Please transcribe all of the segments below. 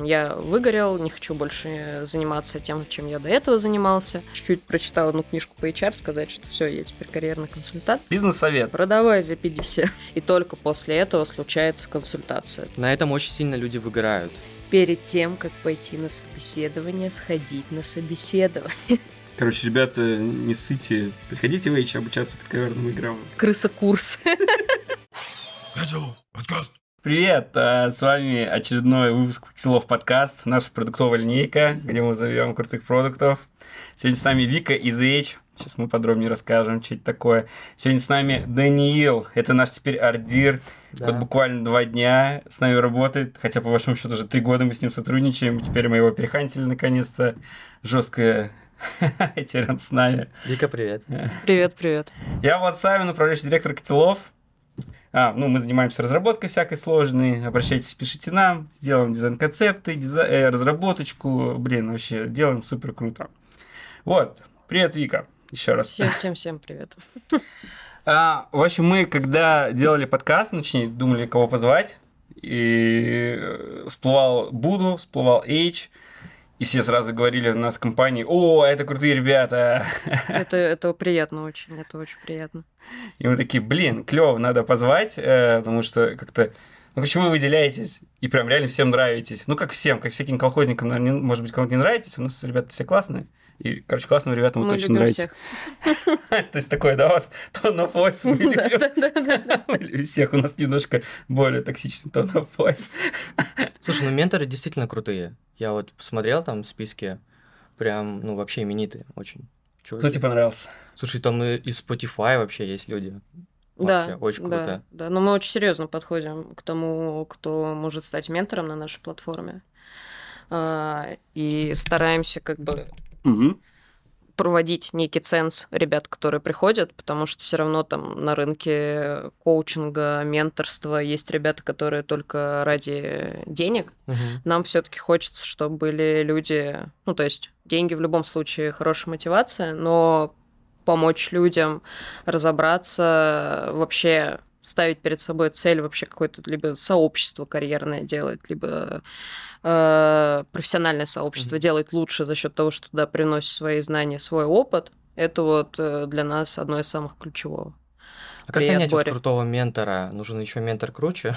Я выгорел, не хочу больше заниматься тем, чем я до этого занимался. Чуть-чуть прочитал одну книжку по HR, сказать, что все, я теперь карьерный консультант. Бизнес-совет. Продавай за 50. И только после этого случается консультация. На этом очень сильно люди выгорают. Перед тем, как пойти на собеседование, сходить на собеседование. Короче, ребята, не ссыте. Приходите в H обучаться подковерным играм. Крыса-курс. подкаст. Привет, а, с вами очередной выпуск Пикселов подкаст, наша продуктовая линейка, где мы зовем крутых продуктов. Сегодня с нами Вика из H, сейчас мы подробнее расскажем, что это такое. Сегодня с нами Даниил, это наш теперь ардир, да. вот буквально два дня с нами работает, хотя по вашему счету уже три года мы с ним сотрудничаем, теперь мы его перехантили наконец-то, жесткая Терен с нами. Вика, привет. Привет, привет. Я Влад Савин, управляющий директор Котелов. А, ну, мы занимаемся разработкой всякой сложной. Обращайтесь, пишите нам. Сделаем дизайн-концепты, дизай... э, разработочку. Блин, вообще, делаем супер круто. Вот. Привет, Вика. Еще раз. Всем-всем-всем привет. А, в общем, мы, когда делали подкаст, ну, точнее, думали, кого позвать, и э, всплывал Буду, всплывал H, и все сразу говорили у нас в компании, о, это крутые ребята. Это, это приятно очень, это очень приятно. И мы такие, блин, клево, надо позвать, э, потому что как-то ну, почему вы выделяетесь и прям реально всем нравитесь? Ну, как всем, как всяким колхозникам, наверное, может быть, кому-то не нравитесь, у нас ребята все классные. И, короче, классным ребятам вы точно нравитесь. То есть такое, да, у вас tone of voice мы любим. всех у нас немножко более токсичный tone of voice. Слушай, ну менторы действительно крутые. Я вот посмотрел там списки, прям, ну, вообще именитые очень. Кто тебе понравился? Слушай, там и из Spotify вообще есть люди. Вообще, да, очень круто. Да, да, но мы очень серьезно подходим к тому, кто может стать ментором на нашей платформе. А, и стараемся как бы угу проводить некий ценз ребят, которые приходят, потому что все равно там на рынке коучинга, менторства есть ребята, которые только ради денег. Угу. Нам все-таки хочется, чтобы были люди, ну то есть деньги в любом случае хорошая мотивация, но помочь людям разобраться вообще ставить перед собой цель вообще какое-то либо сообщество карьерное делать, либо э, профессиональное сообщество mm-hmm. делать лучше за счет того, что туда приносит свои знания, свой опыт, это вот э, для нас одно из самых ключевого. А как нанять вот крутого ментора? Нужен еще ментор круче?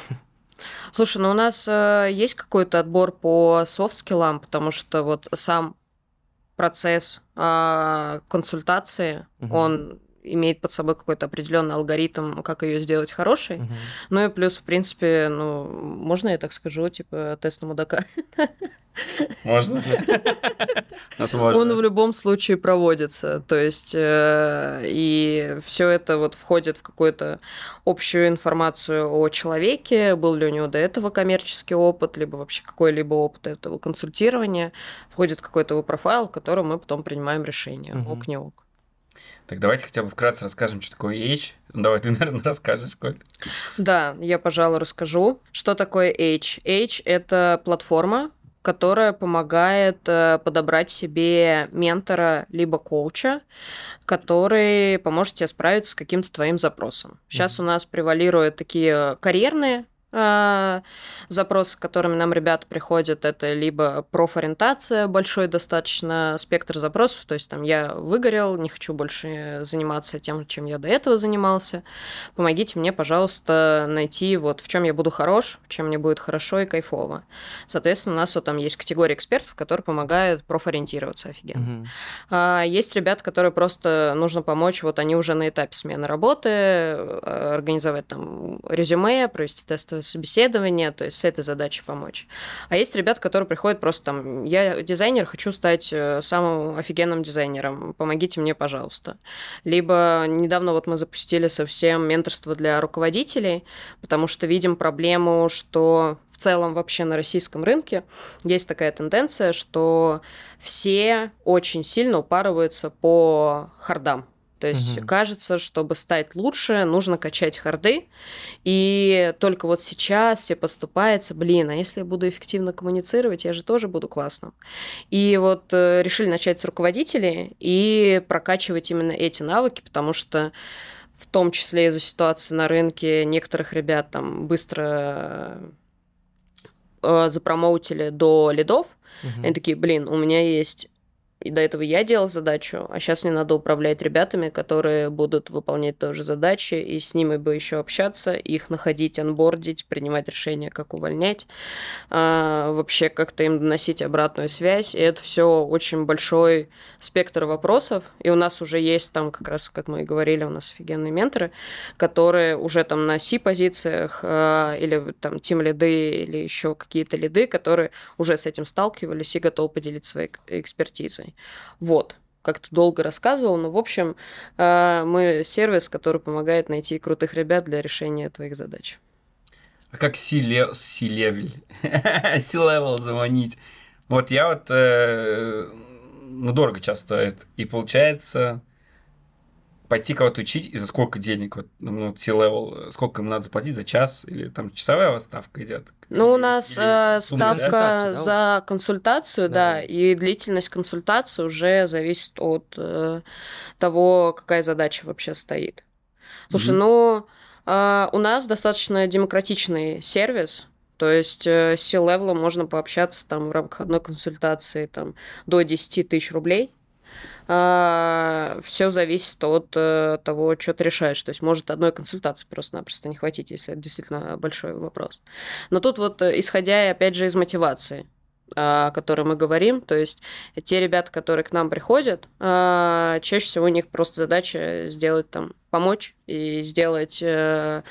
Слушай, ну у нас э, есть какой-то отбор по софт-скиллам, потому что вот сам процесс э, консультации, угу. он имеет под собой какой-то определенный алгоритм, как ее сделать хорошей. Угу. Ну и плюс, в принципе, ну, можно я так скажу, типа, тест на мудака. Можно? Он в любом случае проводится. То есть, э, и все это вот входит в какую-то общую информацию о человеке, был ли у него до этого коммерческий опыт, либо вообще какой-либо опыт этого консультирования, входит какой-то его профайл, в котором мы потом принимаем решение, ок, не ок. Так давайте хотя бы вкратце расскажем, что такое H. Ну, давай ты, наверное, расскажешь, Коль. Да, я, пожалуй, расскажу. Что такое H? H – это платформа, которая помогает э, подобрать себе ментора либо коуча, который поможет тебе справиться с каким-то твоим запросом. Сейчас mm-hmm. у нас превалируют такие карьерные запросы, с которыми нам ребята приходят, это либо профориентация, большой достаточно спектр запросов, то есть там я выгорел, не хочу больше заниматься тем, чем я до этого занимался. Помогите мне, пожалуйста, найти вот в чем я буду хорош, в чем мне будет хорошо и кайфово. Соответственно, у нас вот там есть категория экспертов, которые помогают профориентироваться офигенно. Угу. А, есть ребята, которые просто нужно помочь, вот они уже на этапе смены работы, э, организовать там резюме, провести тестовое собеседование, то есть с этой задачей помочь. А есть ребята, которые приходят просто там, я дизайнер, хочу стать э, самым офигенным дизайнером, помогите мне, пожалуйста. Либо недавно вот мы запустили совсем менторство для руководителей, потому что видим проблему, что в целом вообще на российском рынке есть такая тенденция, что все очень сильно упарываются по хардам. То есть угу. кажется, чтобы стать лучше, нужно качать харды. И только вот сейчас все поступается, блин, а если я буду эффективно коммуницировать, я же тоже буду классным. И вот э, решили начать с руководителей и прокачивать именно эти навыки, потому что в том числе из-за ситуации на рынке некоторых ребят там быстро э, запромоутили до лидов, Мгм. они такие, блин, у меня есть и до этого я делал задачу, а сейчас мне надо управлять ребятами, которые будут выполнять тоже задачи, и с ними бы еще общаться, их находить, анбордить, принимать решения, как увольнять, а, вообще как-то им доносить обратную связь. И это все очень большой спектр вопросов. И у нас уже есть там, как раз, как мы и говорили, у нас офигенные менторы, которые уже там на C-позициях а, или там тим лиды или еще какие-то лиды, которые уже с этим сталкивались и готовы поделиться своей к- Вот. Как-то долго рассказывал, но, в общем, а, мы сервис, который помогает найти крутых ребят для решения твоих задач. А как C-ле- C-level? C-level заманить? Вот я вот... э, ну, дорого часто стоит. И получается пойти кого-то учить, и за сколько денег? Вот, ну, C-level, сколько им надо заплатить за час? Или там часовая у вас ставка идет? Ну, у нас э, ставка да, за консультацию, да, Да. и длительность консультации уже зависит от э, того, какая задача вообще стоит. Слушай, Мгм. ну, э, у нас достаточно демократичный сервис, то есть э, с C-level можно пообщаться там в рамках одной консультации там, до 10 тысяч рублей. Все зависит от э, того, что ты решаешь. То есть может одной консультации просто-напросто не хватить, если это действительно большой вопрос. Но тут вот, э, исходя, опять же, из мотивации, о которой мы говорим, то есть те ребята, которые к нам приходят, а, чаще всего у них просто задача сделать там, помочь и сделать э,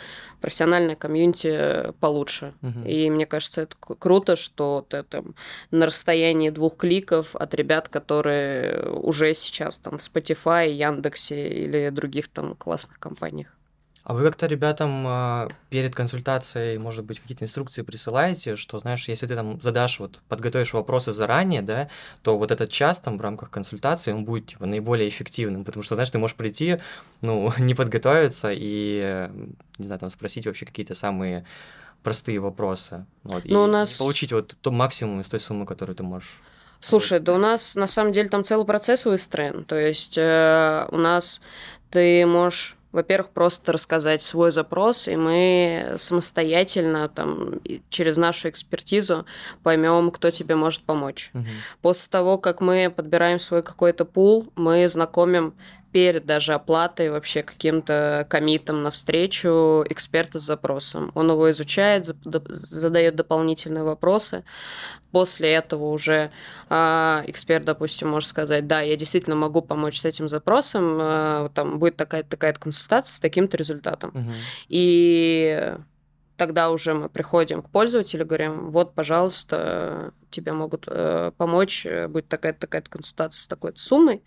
профессиональное комьюнити получше. Мгм. И мне кажется, это круто, что ты там на расстоянии двух кликов от ребят, которые уже сейчас там в Spotify, Яндексе или других там классных компаниях. А вы как-то ребятам а, перед консультацией, может быть, какие-то инструкции присылаете, что, знаешь, если ты там задашь, вот, подготовишь вопросы заранее, да, то вот этот час там в рамках консультации, он будет, типа, наиболее эффективным, потому что, знаешь, ты можешь прийти, ну, не подготовиться и, э, не знаю, там, спросить вообще какие-то самые простые вопросы, вот, и Ну, у и нас- получить вот то максимум из той суммы, которую ты можешь. Слушай, да у нас на самом деле там целый процесс выстроен. То есть э, у нас ты можешь, во-первых, просто рассказать свой запрос, и мы самостоятельно там через нашу экспертизу поймем, кто тебе может помочь. Мгм. После того, как мы подбираем свой какой-то пул, мы знакомим перед даже оплатой вообще каким-то комитом навстречу эксперта с запросом. Он его изучает, задает дополнительные вопросы. После этого уже а, эксперт, допустим, может сказать, да, я действительно могу помочь с этим запросом, а, там будет такая-то такая консультация с таким-то результатом. Мгм. И тогда уже мы приходим к пользователю, говорим, вот, пожалуйста, тебе могут э, помочь, э, будет такая-то такая консультация с такой-то суммой.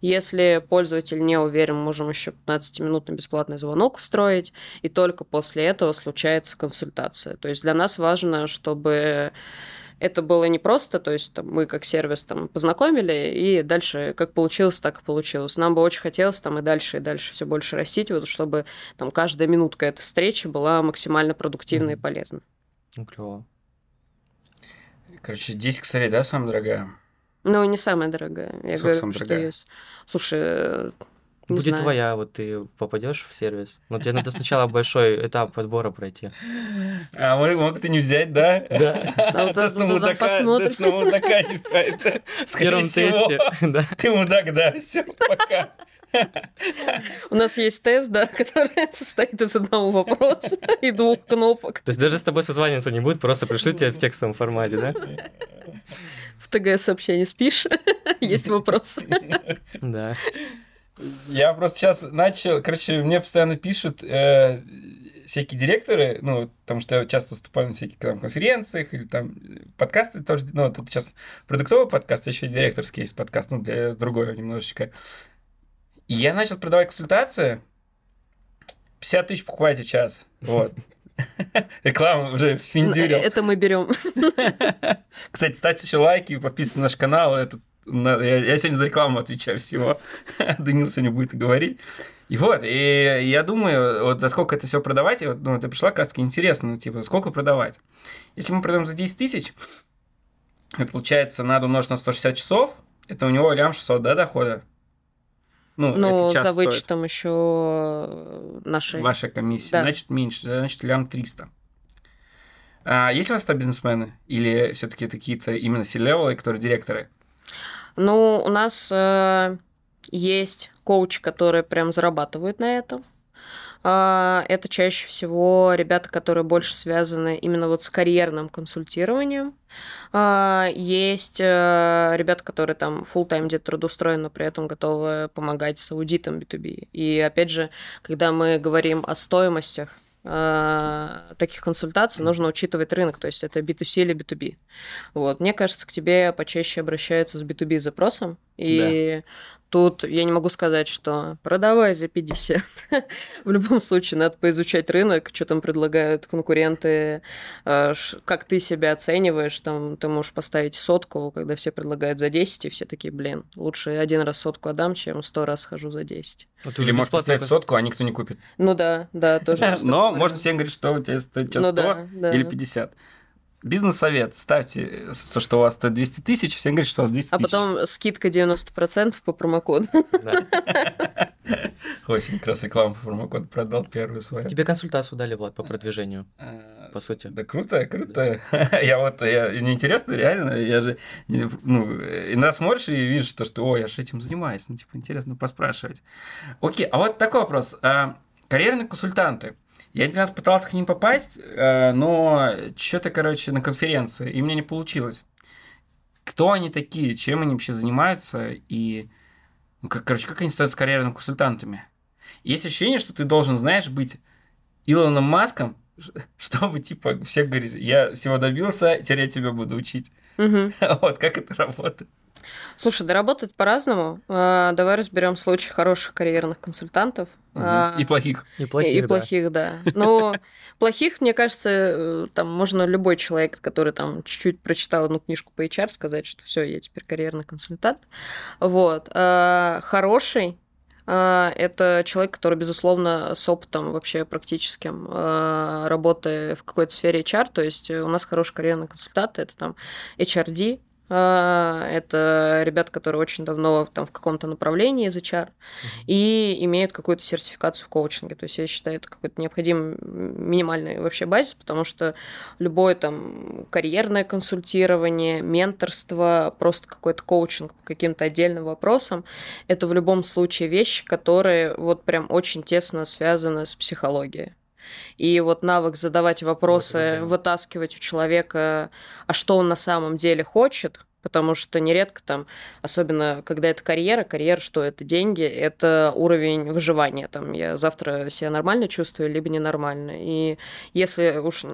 Если пользователь не уверен, можем еще 15-минутный бесплатный звонок устроить, и только после этого случается консультация. То есть для нас важно, чтобы это было не просто, то есть там, мы как сервис там познакомили, и дальше как получилось, так и получилось. Нам бы очень хотелось там и дальше, и дальше все больше растить, вот, чтобы там каждая минутка этой встречи была максимально продуктивной и Мгм. полезной. Ну, клево. Короче, 10 косарей, да, самая дорогая? Ну, не самая дорогая. Я Сколько говорю, самая что дорогая? есть. Слушай, не Будет знаю. твоя, вот ты попадешь в сервис. Но тебе надо сначала большой этап подбора пройти. А мог, мог ты не взять, да? Да. А на это- мудака. В первом всего. тесте. Да. Ты мудак, да, все, пока. У нас есть тест, да, который состоит из одного вопроса и двух кнопок. То есть даже с тобой созваниваться не будет, просто пришлют тебе в текстовом формате, да? В ТГ-сообщении спишь, есть вопросы. Да. Я просто сейчас начал, короче, мне постоянно пишут э, всякие директоры, ну, потому что я часто выступаю на всяких там, конференциях или там э, подкасты тоже, ну, тут сейчас продуктовый подкаст, а еще директорский есть подкаст, ну, для другого немножечко. И я начал продавать консультации, 50 тысяч покупайте час, вот. Реклама уже финдюрил. Это мы берем. Кстати, ставьте еще лайки, подписывайтесь на наш канал. Это, я, я сегодня за рекламу отвечаю всего. Данил сегодня будет говорить. И вот, и я думаю, вот за сколько это все продавать, и вот, ну, это пришла как интересно, типа, сколько продавать. Если мы продаем за 10 тысяч, это получается, надо умножить на 160 часов, это у него лям 600, да, дохода? Ну, Ну, если час за стоит. вычетом еще нашей. Ваша комиссия, Да. значит, меньше, значит, лям 300. А есть у вас там бизнесмены? Или все-таки какие-то именно C-level, которые директоры? Ну, у нас э, есть коучи, которые прям зарабатывают на этом. А, это чаще всего ребята, которые больше связаны именно вот с карьерным консультированием. А, есть э, ребята, которые там full тайм где-то трудоустроены, но при этом готовы помогать с аудитом B2B. И опять же, когда мы говорим о стоимостях, таких консультаций нужно учитывать рынок, то есть это B2C или B2B. Вот. Мне кажется, к тебе почаще обращаются с B2B запросом, и. Тут я не могу сказать, что продавай за 50. В любом случае, надо поизучать рынок, что там предлагают конкуренты, э, как ты себя оцениваешь. Там ты можешь поставить сотку, когда все предлагают за 10, и все такие, блин, лучше один раз сотку отдам, чем сто раз схожу за 10. Вот Или можешь поставить сотку, а никто не купит. Ну да, да, тоже. Но можно всем говорить, что у тебя стоит сейчас 100 ну или 50. Бизнес-совет. Ставьте, что у вас стоит 200 тысяч, всем говорят, что у вас 200 тысяч. А потом скидка 90% по промокоду. Осень как раз рекламу по промокоду продал первую свою. Тебе консультацию дали, Влад, по продвижению, а, по сути. Да круто, круто. Я вот, я, мне интересно, реально, я же, ну, иногда смотришь и видишь, что, что, о, я же этим занимаюсь, ну, типа, интересно поспрашивать. Окей, а вот такой вопрос. А, карьерные консультанты – я один раз пытался к ним попасть, э, но что-то, короче, на конференции, и мне не получилось. Кто они такие, чем они вообще занимаются, и, ну, короче, как они становятся карьерными консультантами? есть ощущение, что ты должен, знаешь, быть Илоном Маском, чтобы, типа, всех говорить, я всего добился, теперь я тебя буду учить. Угу. Вот как это работает. Слушай, да работает по-разному. А, давай разберем случай хороших карьерных консультантов. Угу. И плохих. И плохих, и, и плохих, да. Но плохих, мне кажется, э, там можно любой человек, который там чуть-чуть прочитал одну книжку по HR, сказать, что все, я теперь карьерный консультант. Вот. А, хороший это человек, который, безусловно, с опытом вообще практическим работы в какой-то сфере HR. То есть у нас хороший карьерный консультант, это там HRD, а, это ребята, которые очень давно там, в каком-то направлении из HR и имеют какую-то сертификацию в коучинге. То есть я считаю, это какой-то необходимый минимальный вообще базис, потому что любое там карьерное консультирование, менторство, просто какой-то коучинг по каким-то отдельным вопросам, это в любом случае вещи, которые вот прям очень тесно связаны с психологией. И вот навык задавать вопросы, вот вытаскивать у человека, а что он на самом деле хочет, потому что нередко там, особенно когда это карьера, карьера, что это деньги, это уровень выживания. Там я завтра себя нормально чувствую, либо ненормально. И если уж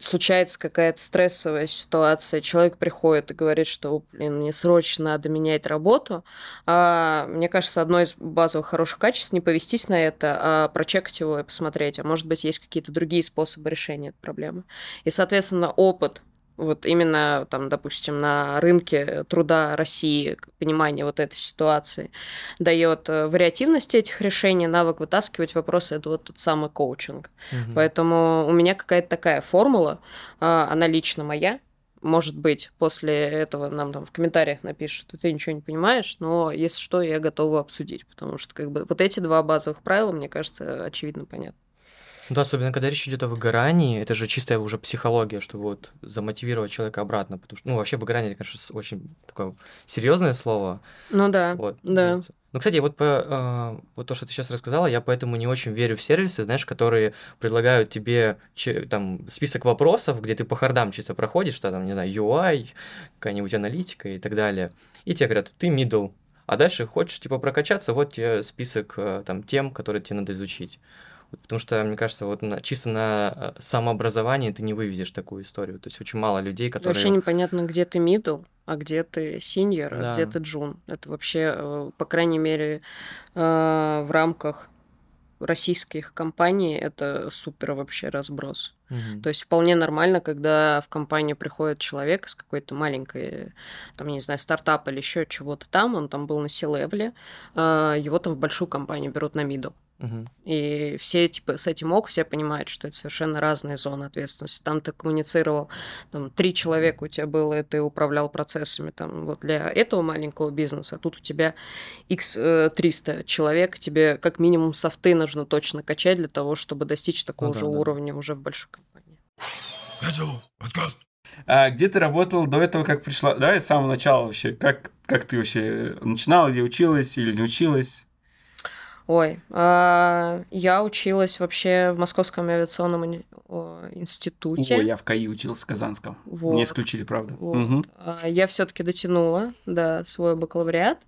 случается какая-то стрессовая ситуация, человек приходит и говорит, что, блин, мне срочно надо менять работу, а, мне кажется, одно из базовых хороших качеств не повестись на это, а прочекать его и посмотреть, а может быть, есть какие-то другие способы решения этой проблемы. И, соответственно, опыт вот именно там, допустим, на рынке труда России понимание вот этой ситуации дает э, вариативность этих решений, навык вытаскивать вопросы, это вот тот самый коучинг. Угу. Поэтому у меня какая-то такая формула, а, она лично моя, может быть, после этого нам там в комментариях напишут, ты ничего не понимаешь, но если что, я готова обсудить, потому что как бы вот эти два базовых правила, мне кажется, очевидно понятно. Да, особенно когда речь идет о выгорании, это же чистая уже психология, чтобы вот замотивировать человека обратно, потому что, ну, вообще выгорание, конечно, очень такое серьезное слово. Ну да, вот, да. Вот. Ну, кстати, вот, по, э, вот то, что ты сейчас рассказала, я поэтому не очень верю в сервисы, знаешь, которые предлагают тебе че, там список вопросов, где ты по хардам чисто проходишь, что там, не знаю, UI, какая-нибудь аналитика и так далее, и тебе говорят, ты middle, а дальше хочешь, типа, прокачаться, вот тебе список э, там тем, которые тебе надо изучить. Потому что, мне кажется, вот на, чисто на э, самообразовании ты не вывезешь такую историю. То есть очень мало людей, которые... Вообще непонятно, где ты middle, а где ты а да. а где ты джун. Это вообще, э, по крайней мере, э, в рамках российских компаний это супер вообще разброс. Угу. То есть вполне нормально, когда в компанию приходит человек с какой-то маленькой, там, я не знаю, стартап или еще чего-то там, он там был на C-левеле, его там в большую компанию берут на middle. И все типа с этим ок, все понимают, что это совершенно разные зоны ответственности. Там ты коммуницировал, там три человека у тебя было, и ты управлял процессами там вот для этого маленького бизнеса, а тут у тебя x300 э, человек, тебе как минимум софты нужно точно качать для того, чтобы достичь такого ну, же да, уровня да. уже в большой компании. Я делал подкаст. А где ты работал до этого, как пришла? Давай с самого начала вообще. Как, как ты вообще начинала, где училась или не училась? Ой, а, я училась вообще в Московском авиационном институте. Ой, я в КАИ учился в Казанском. Вот. Мне исключили, правда. Вот. Угу. Я все-таки дотянула до свой бакалавриат.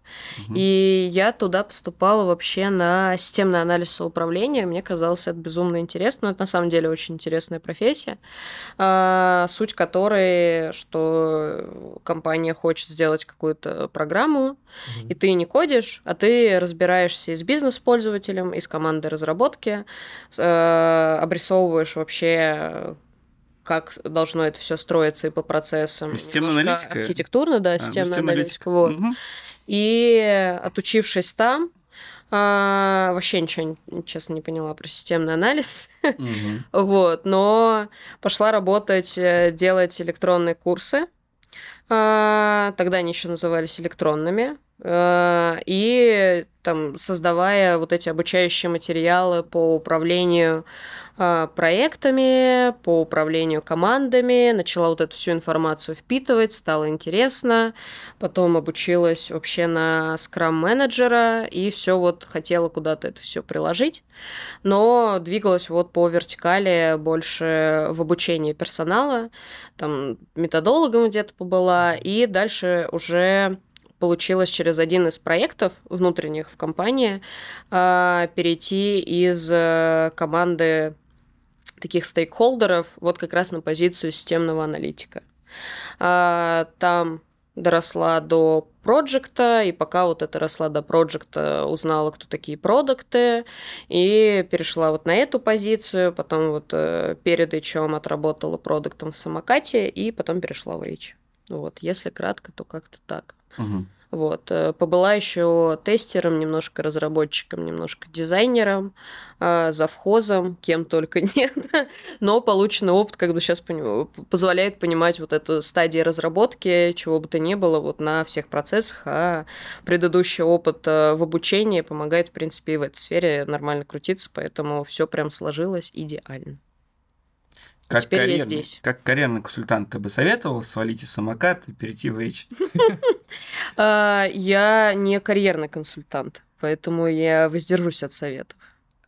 Угу. И я туда поступала вообще на системный анализ управления. Мне казалось это безумно интересно. Но это на самом деле очень интересная профессия. А, суть которой, что компания хочет сделать какую-то программу, угу. и ты не кодишь, а ты разбираешься из бизнес-пользователей, пользователем, из команды разработки, э, обрисовываешь вообще как должно это все строиться и по процессам. Системная аналитика? Архитектурно, да, а, системная аналитика. Вот. Угу. И отучившись там, а, вообще ничего, честно, не поняла про системный анализ. Угу. вот, но пошла работать, э, делать электронные курсы. А, тогда они еще назывались электронными. А, и там, создавая вот эти обучающие материалы по управлению проектами, по управлению командами, начала вот эту всю информацию впитывать, стало интересно, потом обучилась вообще на скрам-менеджера и все вот хотела куда-то это все приложить, но двигалась вот по вертикали больше в обучении персонала, там методологом где-то побыла, и дальше уже получилось через один из проектов внутренних в компании а, перейти из э, команды таких стейкхолдеров вот как раз на позицию системного аналитика. А, там доросла до проекта, и пока вот это росла до проекта, узнала, кто такие продукты, и перешла вот на эту позицию, потом вот э, перед HR отработала продуктом в самокате, и потом перешла в H. Вот, если кратко, то как-то так. Угу. Вот. Э, побыла еще тестером, немножко разработчиком, немножко дизайнером, э, завхозом, кем только нет. Но полученный опыт как бы сейчас позволяет понимать вот эту стадию разработки, чего бы то ни было вот на всех процессах, а предыдущий опыт э, в обучении помогает, в принципе, и в этой сфере нормально крутиться, поэтому все прям сложилось идеально. Как Теперь карьерный, я здесь. Как карьерный консультант ты бы советовал свалить из самокат и перейти в H? А, я не карьерный консультант, поэтому я воздержусь от советов.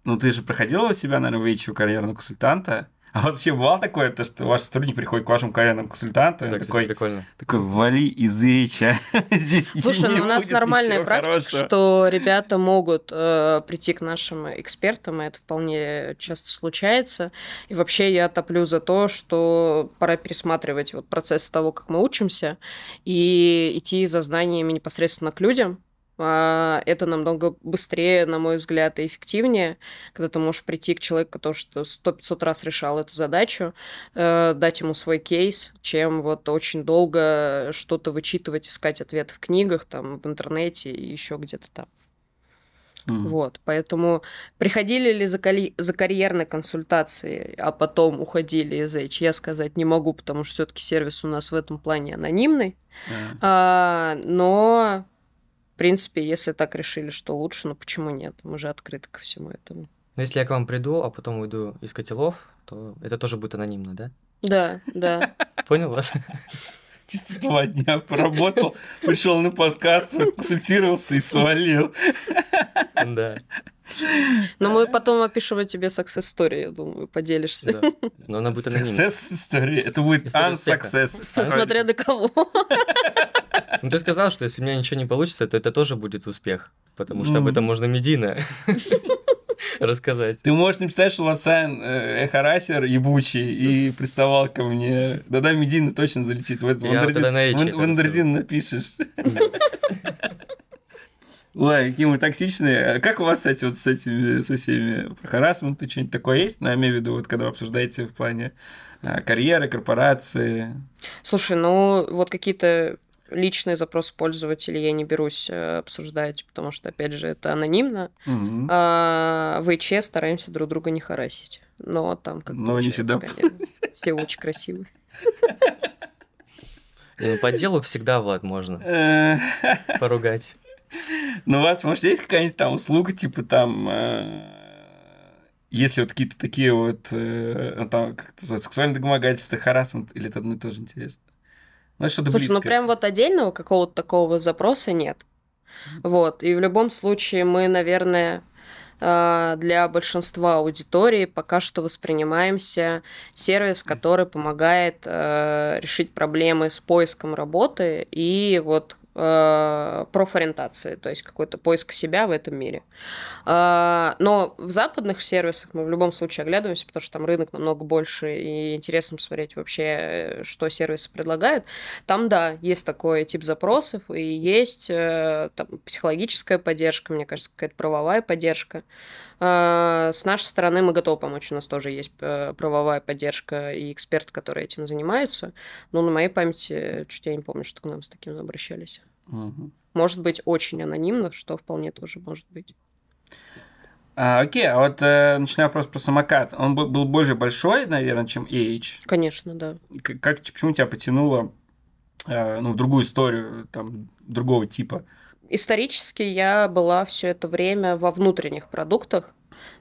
Ну, ты же проходила у себя, наверное, в H карьерного консультанта. А у вас вообще бывало такое, то, что ваш сотрудник приходит к вашему карьерному консультанту, да, такой, прикольно. такой, вали из Ича, здесь Слушай, ну у нас нормальная практика, хорошего. что ребята могут э, прийти к нашим экспертам, и это вполне часто случается. И вообще я топлю за то, что пора пересматривать вот процесс того, как мы учимся, и идти за знаниями непосредственно к людям, это намного быстрее, на мой взгляд, и эффективнее, когда ты можешь прийти к человеку, который что 100-500 раз решал эту задачу, э, дать ему свой кейс, чем вот очень долго что-то вычитывать, искать ответ в книгах, там, в интернете и еще где-то там. Mm. Вот, поэтому приходили ли за, кали... за карьерной консультацией, а потом уходили из H, я сказать не могу, потому что все-таки сервис у нас в этом плане анонимный. Mm. А, но в принципе, если так решили, что лучше, ну почему нет? Мы же открыты ко всему этому. Но если я к вам приду, а потом уйду из котелов, то это тоже будет анонимно, да? Да, да. Понял вас? Чисто два дня поработал, пришел на подкаст, консультировался и свалил. Да. Но мы потом опишем тебе success story, я думаю, поделишься. Да. Но она будет анонимна. Success story. Это будет unsuccess. Смотря до кого. Ну, ты сказал, что если у меня ничего не получится, то это тоже будет успех, потому что об этом можно медийно рассказать. Ты можешь написать, что Лацайн э, harasser ебучий и приставал ко мне. Да-да, медийно точно залетит. В Wonderzine напишешь. Ой, какие мы токсичные. А как у вас, кстати, вот с этими, со всеми харасменты, что-нибудь такое есть? Ну, я имею в виду, вот когда вы обсуждаете в плане а, карьеры, корпорации. Слушай, ну, вот какие-то личные запросы пользователей я не берусь э, обсуждать, потому что, опять же, это анонимно. Угу. А в ИЧ стараемся друг друга не харасить. Но там как Но не всегда. Все очень красивые. Ну, по делу всегда, Влад, можно поругать. Ну, у вас, может, есть какая-нибудь там услуга, типа там э, если вот какие-то такие вот, э, там, как это сексуальное домогательство, харасмент, или это одно и то же интересно? Ну, что-то Слушай, ну, близкое. ну прям вот отдельного какого-то такого запроса нет. Вот, и в любом случае мы, наверное, а, для большинства аудитории пока что воспринимаемся сервис, который помогает э, решить проблемы с поиском работы и вот э, профориентации, то есть какой-то поиск себя в этом мире. Э, но в западных сервисах мы в любом случае оглядываемся, потому что там рынок намного больше, и интересно посмотреть вообще, что сервисы предлагают. Там, да, есть такой тип запросов, и есть э, там, психологическая поддержка, мне кажется, какая-то правовая поддержка. Э, с нашей стороны мы готовы помочь, у нас тоже есть э, правовая поддержка и эксперты, которые этим занимаются. Но на моей памяти, чуть я не помню, что к нам с таким обращались. Угу. Может быть, очень анонимно, что вполне тоже может быть. А, окей, а вот э, начиная вопрос про самокат. Он был, был больше большой, наверное, чем AH? Конечно, да. Как, почему тебя потянуло э, ну, в другую историю, там, другого типа? Исторически я была все это время во внутренних продуктах.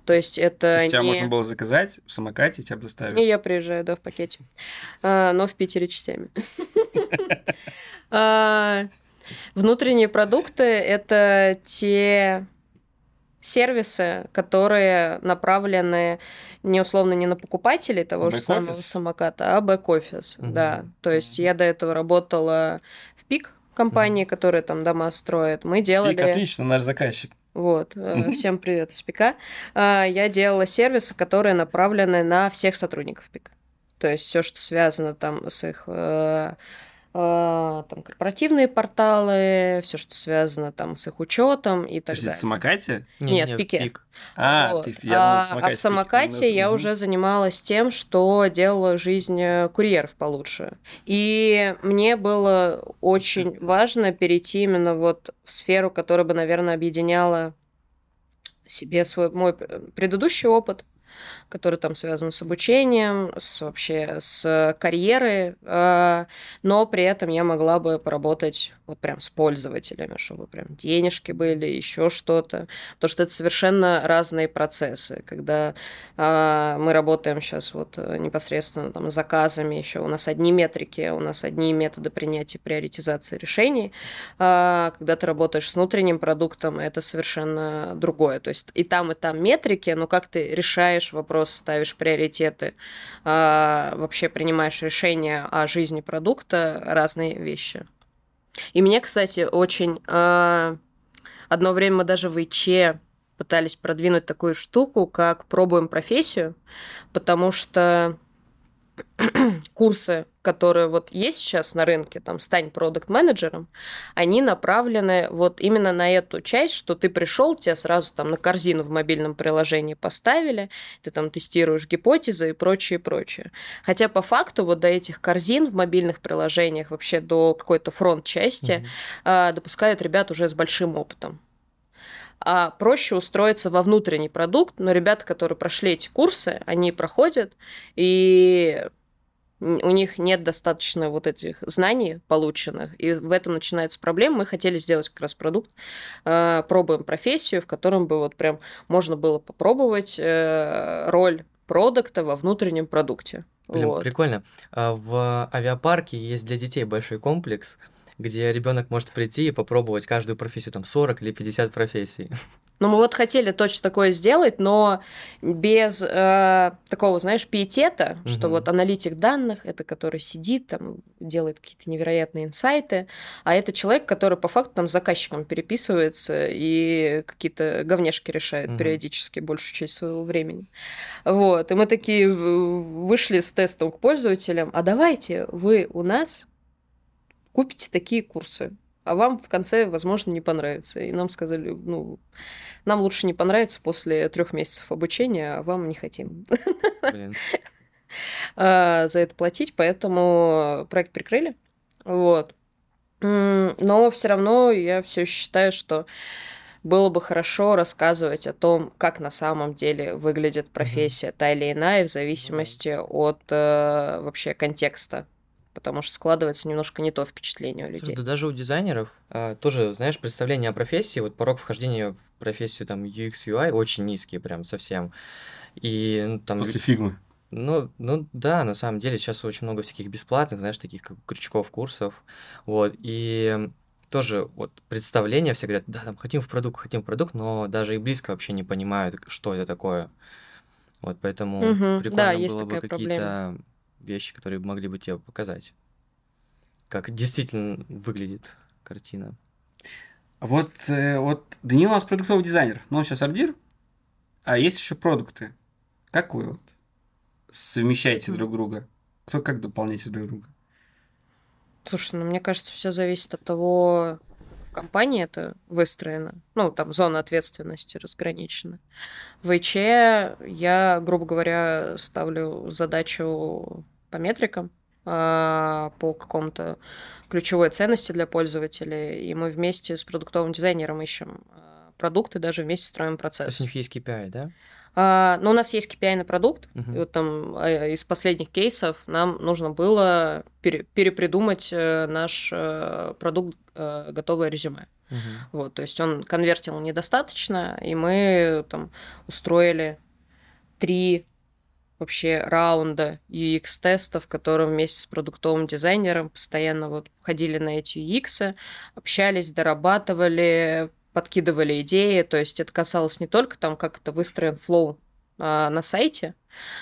То есть это То есть не... тебя можно было заказать в самокате, тебя доставили? И я приезжаю, да, в пакете. А, но в Питере частями. А, внутренние продукты – это те сервисы, которые направлены не условно не на покупателей того же самого самоката, а бэк-офис. Да. То есть я до этого работала в ПИК, компании, которые там дома строят. Мы делали... Пик отлично, наш заказчик. Вот, э, всем привет из ПИКа. А, я делала сервисы, которые направлены на всех сотрудников ПИКа. То есть все, что связано там с их э, там корпоративные порталы, все, что связано там с их учетом и так То далее. в самокате? Нет, нет в пике. Пик. А, вот. ты, я думал, а, а в самокате я угу. уже занималась тем, что делала жизнь э, курьеров получше. И мне было очень важно перейти именно вот в сферу, которая бы, наверное, объединяла себе свой мой предыдущий опыт, который там связан с обучением, с вообще с карьерой, э, но при этом я могла бы поработать вот прям с пользователями, чтобы прям денежки были, еще что-то, потому что это совершенно разные процессы, когда э, мы работаем сейчас вот непосредственно там заказами, еще у нас одни метрики, у нас одни методы принятия приоритизации решений, э, когда ты работаешь с внутренним продуктом, это совершенно другое, то есть и там, и там метрики, но как ты решаешь вопрос, ставишь приоритеты, э, вообще принимаешь решения о жизни продукта, разные вещи. И мне, кстати, очень... Э, одно время мы даже в ИЧ пытались продвинуть такую штуку, как пробуем профессию, потому что курсы, которые вот есть сейчас на рынке, там, стань продукт менеджером они направлены вот именно на эту часть, что ты пришел, тебя сразу там на корзину в мобильном приложении поставили, ты там тестируешь гипотезы и прочее, прочее. Хотя по факту вот до этих корзин в мобильных приложениях, вообще до какой-то фронт-части mm-hmm. допускают ребят уже с большим опытом а проще устроиться во внутренний продукт, но ребята, которые прошли эти курсы, они проходят, и у них нет достаточно вот этих знаний полученных, и в этом начинается проблема. Мы хотели сделать как раз продукт, э, пробуем профессию, в котором бы вот прям можно было попробовать э, роль продукта во внутреннем продукте. Блин, вот. прикольно. А в авиапарке есть для детей большой комплекс – где ребенок может прийти и попробовать каждую профессию, там 40 или 50 профессий. Ну, мы вот хотели точно такое сделать, но без э, такого, знаешь, пиетета, угу. что вот аналитик данных, это который сидит, там, делает какие-то невероятные инсайты, а это человек, который по факту там с заказчиком переписывается и какие-то говнешки решает угу. периодически большую часть своего времени. Вот, и мы такие вышли с тестом к пользователям, а давайте вы у нас купите такие курсы, а вам в конце, возможно, не понравится. И нам сказали, ну, нам лучше не понравится после трех месяцев обучения, а вам не хотим. А, за это платить, поэтому проект прикрыли. Вот. Но все равно я все считаю, что было бы хорошо рассказывать о том, как на самом деле выглядит профессия та или иная в зависимости от э, вообще контекста потому что складывается немножко не то впечатление у людей. Слушай, да даже у дизайнеров а, тоже, знаешь, представление о профессии, вот порог вхождения в профессию там UX, UI очень низкий прям совсем. И ну, там... После фигмы. Ну, ну да, на самом деле сейчас очень много всяких бесплатных, знаешь, таких как крючков, курсов. Вот. И тоже вот представление, все говорят, да, там хотим в продукт, хотим в продукт, но даже и близко вообще не понимают, что это такое. Вот поэтому Мгм. прикольно Да, есть было бы какие-то проблема. Вещи, которые могли бы тебе показать, как действительно выглядит картина. Вот, э, вот Данил у нас продуктовый дизайнер, но он сейчас ордир, а есть еще продукты. Как вы вот совмещаете друг друга? Кто как дополняете друг друга? Слушай, ну мне кажется, все зависит от того, компании это выстроено. Ну, там зона ответственности разграничена. В ИЧ я, грубо говоря, ставлю задачу по метрикам, а, по какому-то ключевой ценности для пользователей, и мы вместе с продуктовым дизайнером ищем а, продукты, даже вместе строим То есть у процесс. них есть KPI, да? А, но у нас есть KPI на продукт, Мгм. и вот там э, из последних кейсов нам нужно было пере- перепридумать э, наш э, продукт э, готовое резюме. Мгм. Вот, то есть он конвертил недостаточно, и мы там устроили три вообще раунда UX-тестов, в котором вместе с продуктовым дизайнером постоянно вот ходили на эти UX, общались, дорабатывали, подкидывали идеи. То есть это касалось не только там, как это выстроен флоу а, на сайте,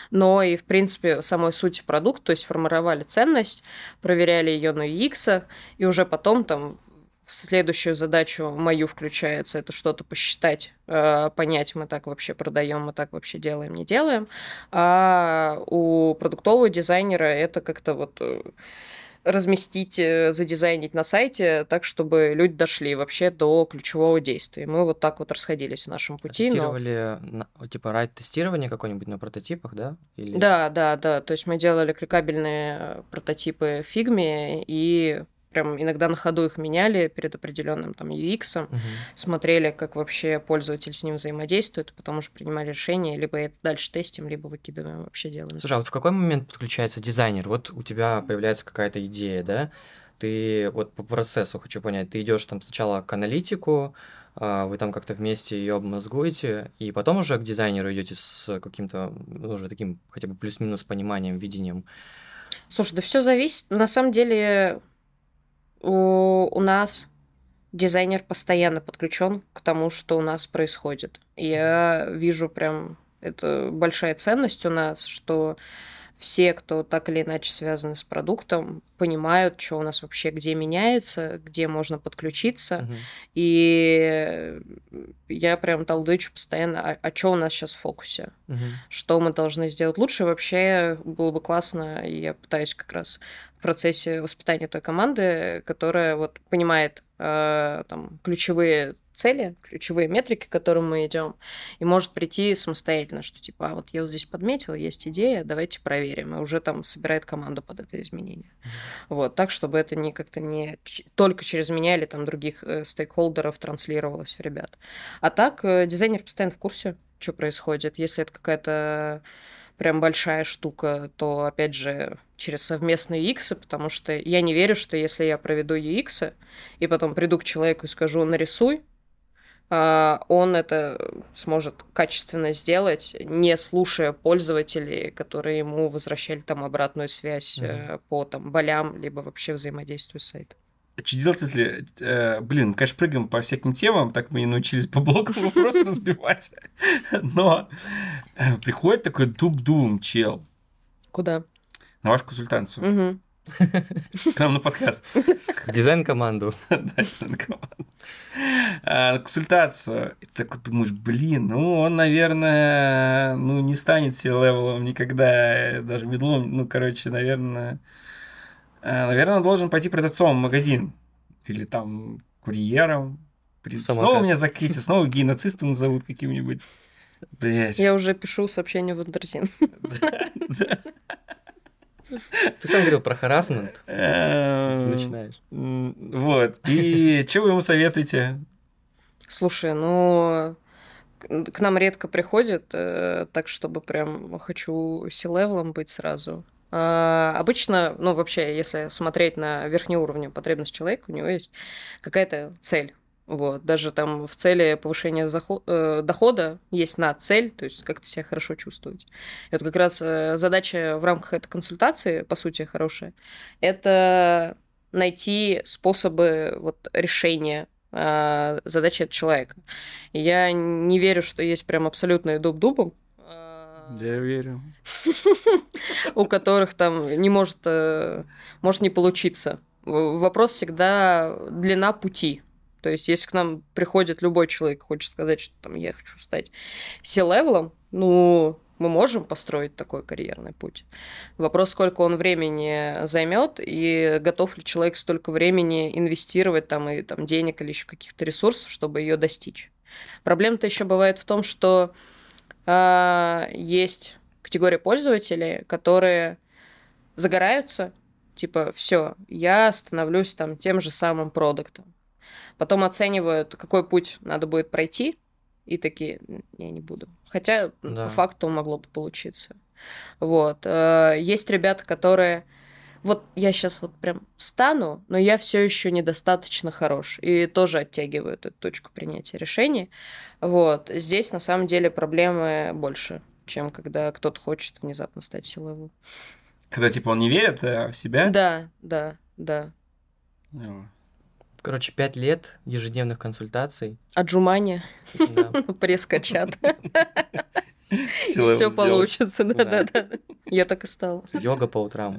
но и, в принципе, самой сути продукта, то есть формировали ценность, проверяли ее на UX, и уже потом там в следующую задачу мою включается это что-то посчитать, э, понять, мы так вообще продаем, мы так вообще делаем, не делаем. А у продуктового дизайнера это как-то вот э, разместить, э, задизайнить на сайте так, чтобы люди дошли вообще до ключевого действия. Мы вот так вот расходились в нашем пути. но- Тестировали, на- типа, райд-тестирование какое-нибудь на прототипах, да? Или... Да, да, да. То есть мы делали кликабельные э, прототипы в фигме и прям иногда на ходу их меняли перед определенным там UX, Мгм. смотрели, как вообще пользователь с ним взаимодействует, потому что принимали решение, либо это дальше тестим, либо выкидываем, вообще делаем. Слушай, а вот в какой момент подключается дизайнер? Вот у тебя появляется какая-то идея, да? Ты вот по процессу хочу понять, ты идешь там сначала к аналитику, а, вы там как-то вместе ее обмозгуете, и потом уже к дизайнеру идете с каким-то ну, уже таким хотя бы плюс-минус пониманием, видением. Слушай, да все зависит. На самом деле у, у нас дизайнер постоянно подключен к тому, что у нас происходит. Я вижу прям это большая ценность у нас, что все, кто так или иначе связаны с продуктом, понимают, что у нас вообще где меняется, где можно подключиться. Мгм. И я прям толдычу постоянно, а, что у нас сейчас в фокусе? Мгм. что мы должны сделать лучше. Вообще было бы классно, я пытаюсь как раз в процессе воспитания той команды, которая вот понимает э, там ключевые цели, ключевые метрики, к которым мы идем, и может прийти самостоятельно, что типа, а вот я вот здесь подметил, есть идея, давайте проверим, и уже там собирает команду под это изменение. Вот, так, чтобы это не как-то не только через меня или там других э, стейкхолдеров транслировалось в ребят. А так, э, дизайнер постоянно в курсе, что происходит. Если это какая-то прям большая штука, то, опять же, через совместные UX, потому что я не верю, что если я проведу UX, и потом приду к человеку и скажу «нарисуй», а, он это сможет качественно сделать, не слушая пользователей, которые ему возвращали там обратную связь э, по там болям, либо вообще взаимодействию с сайтом. Что делать, если... э, блин, мы, конечно, прыгаем по всяким темам, так мы и научились по блокам вопросы разбивать. Но э, приходит такой дуб-дум чел Куда? На вашу консультацию. Мгм. К нам на подкаст. Дизайн-команду. Да, член команды. А, консультацию. И ты такой думаешь, блин, ну он, наверное, ну не станет C-level ом никогда, даже middle ом, ну, короче, наверное, э, наверное, он должен пойти в продавцовый магазин или там курьером. Снова меня закрыть, снова гей-нацистом назовут каким-нибудь. Блять. Я уже пишу сообщение в Андерзин. Ты сам говорил про харасмент. Эм, Начинаешь. Вот. И что вы ему советуете? Слушай, ну к нам редко приходят, э, так чтобы прям хочу си-левелом быть сразу. А, обычно, ну вообще, если смотреть на верхний уровень потребность человека, у него есть какая-то цель. Вот, даже там в цели повышения заход, э, дохода есть на цель, то есть как-то себя хорошо чувствовать. И вот как раз э, задача в рамках этой консультации, по сути, хорошая, это найти способы вот, решения э, задачи от человека. Я не верю, что есть прям абсолютный дуб дубом, я верю. у которых там не может, э, может не получиться. Вопрос всегда длина пути. То есть, если к нам приходит любой человек, хочет сказать, что там я хочу стать C-level ом, ну, мы можем построить такой карьерный путь. Вопрос, сколько он времени займет и готов ли человек столько времени инвестировать там и там денег или еще каких-то ресурсов, чтобы ее достичь. Проблема-то еще бывает в том, что э, есть категория пользователей, которые загораются, типа, все, я становлюсь там тем же самым продуктом. Потом оценивают, какой путь надо будет пройти, и такие, я не буду. Хотя да. по факту могло бы получиться. Вот. Э, есть ребята, которые вот я сейчас вот прям стану, но я все еще недостаточно хорош. И тоже оттягивают эту точку принятия решений. Вот. Здесь на самом деле проблемы больше, чем когда кто-то хочет внезапно стать силовым. Когда типа он не верит э, в себя? Да, да, да. Короче, пять лет ежедневных консультаций. Отжимания. Да. Пресс-качат. Все получится, да-да-да. Я так и стала. Йога по утрам.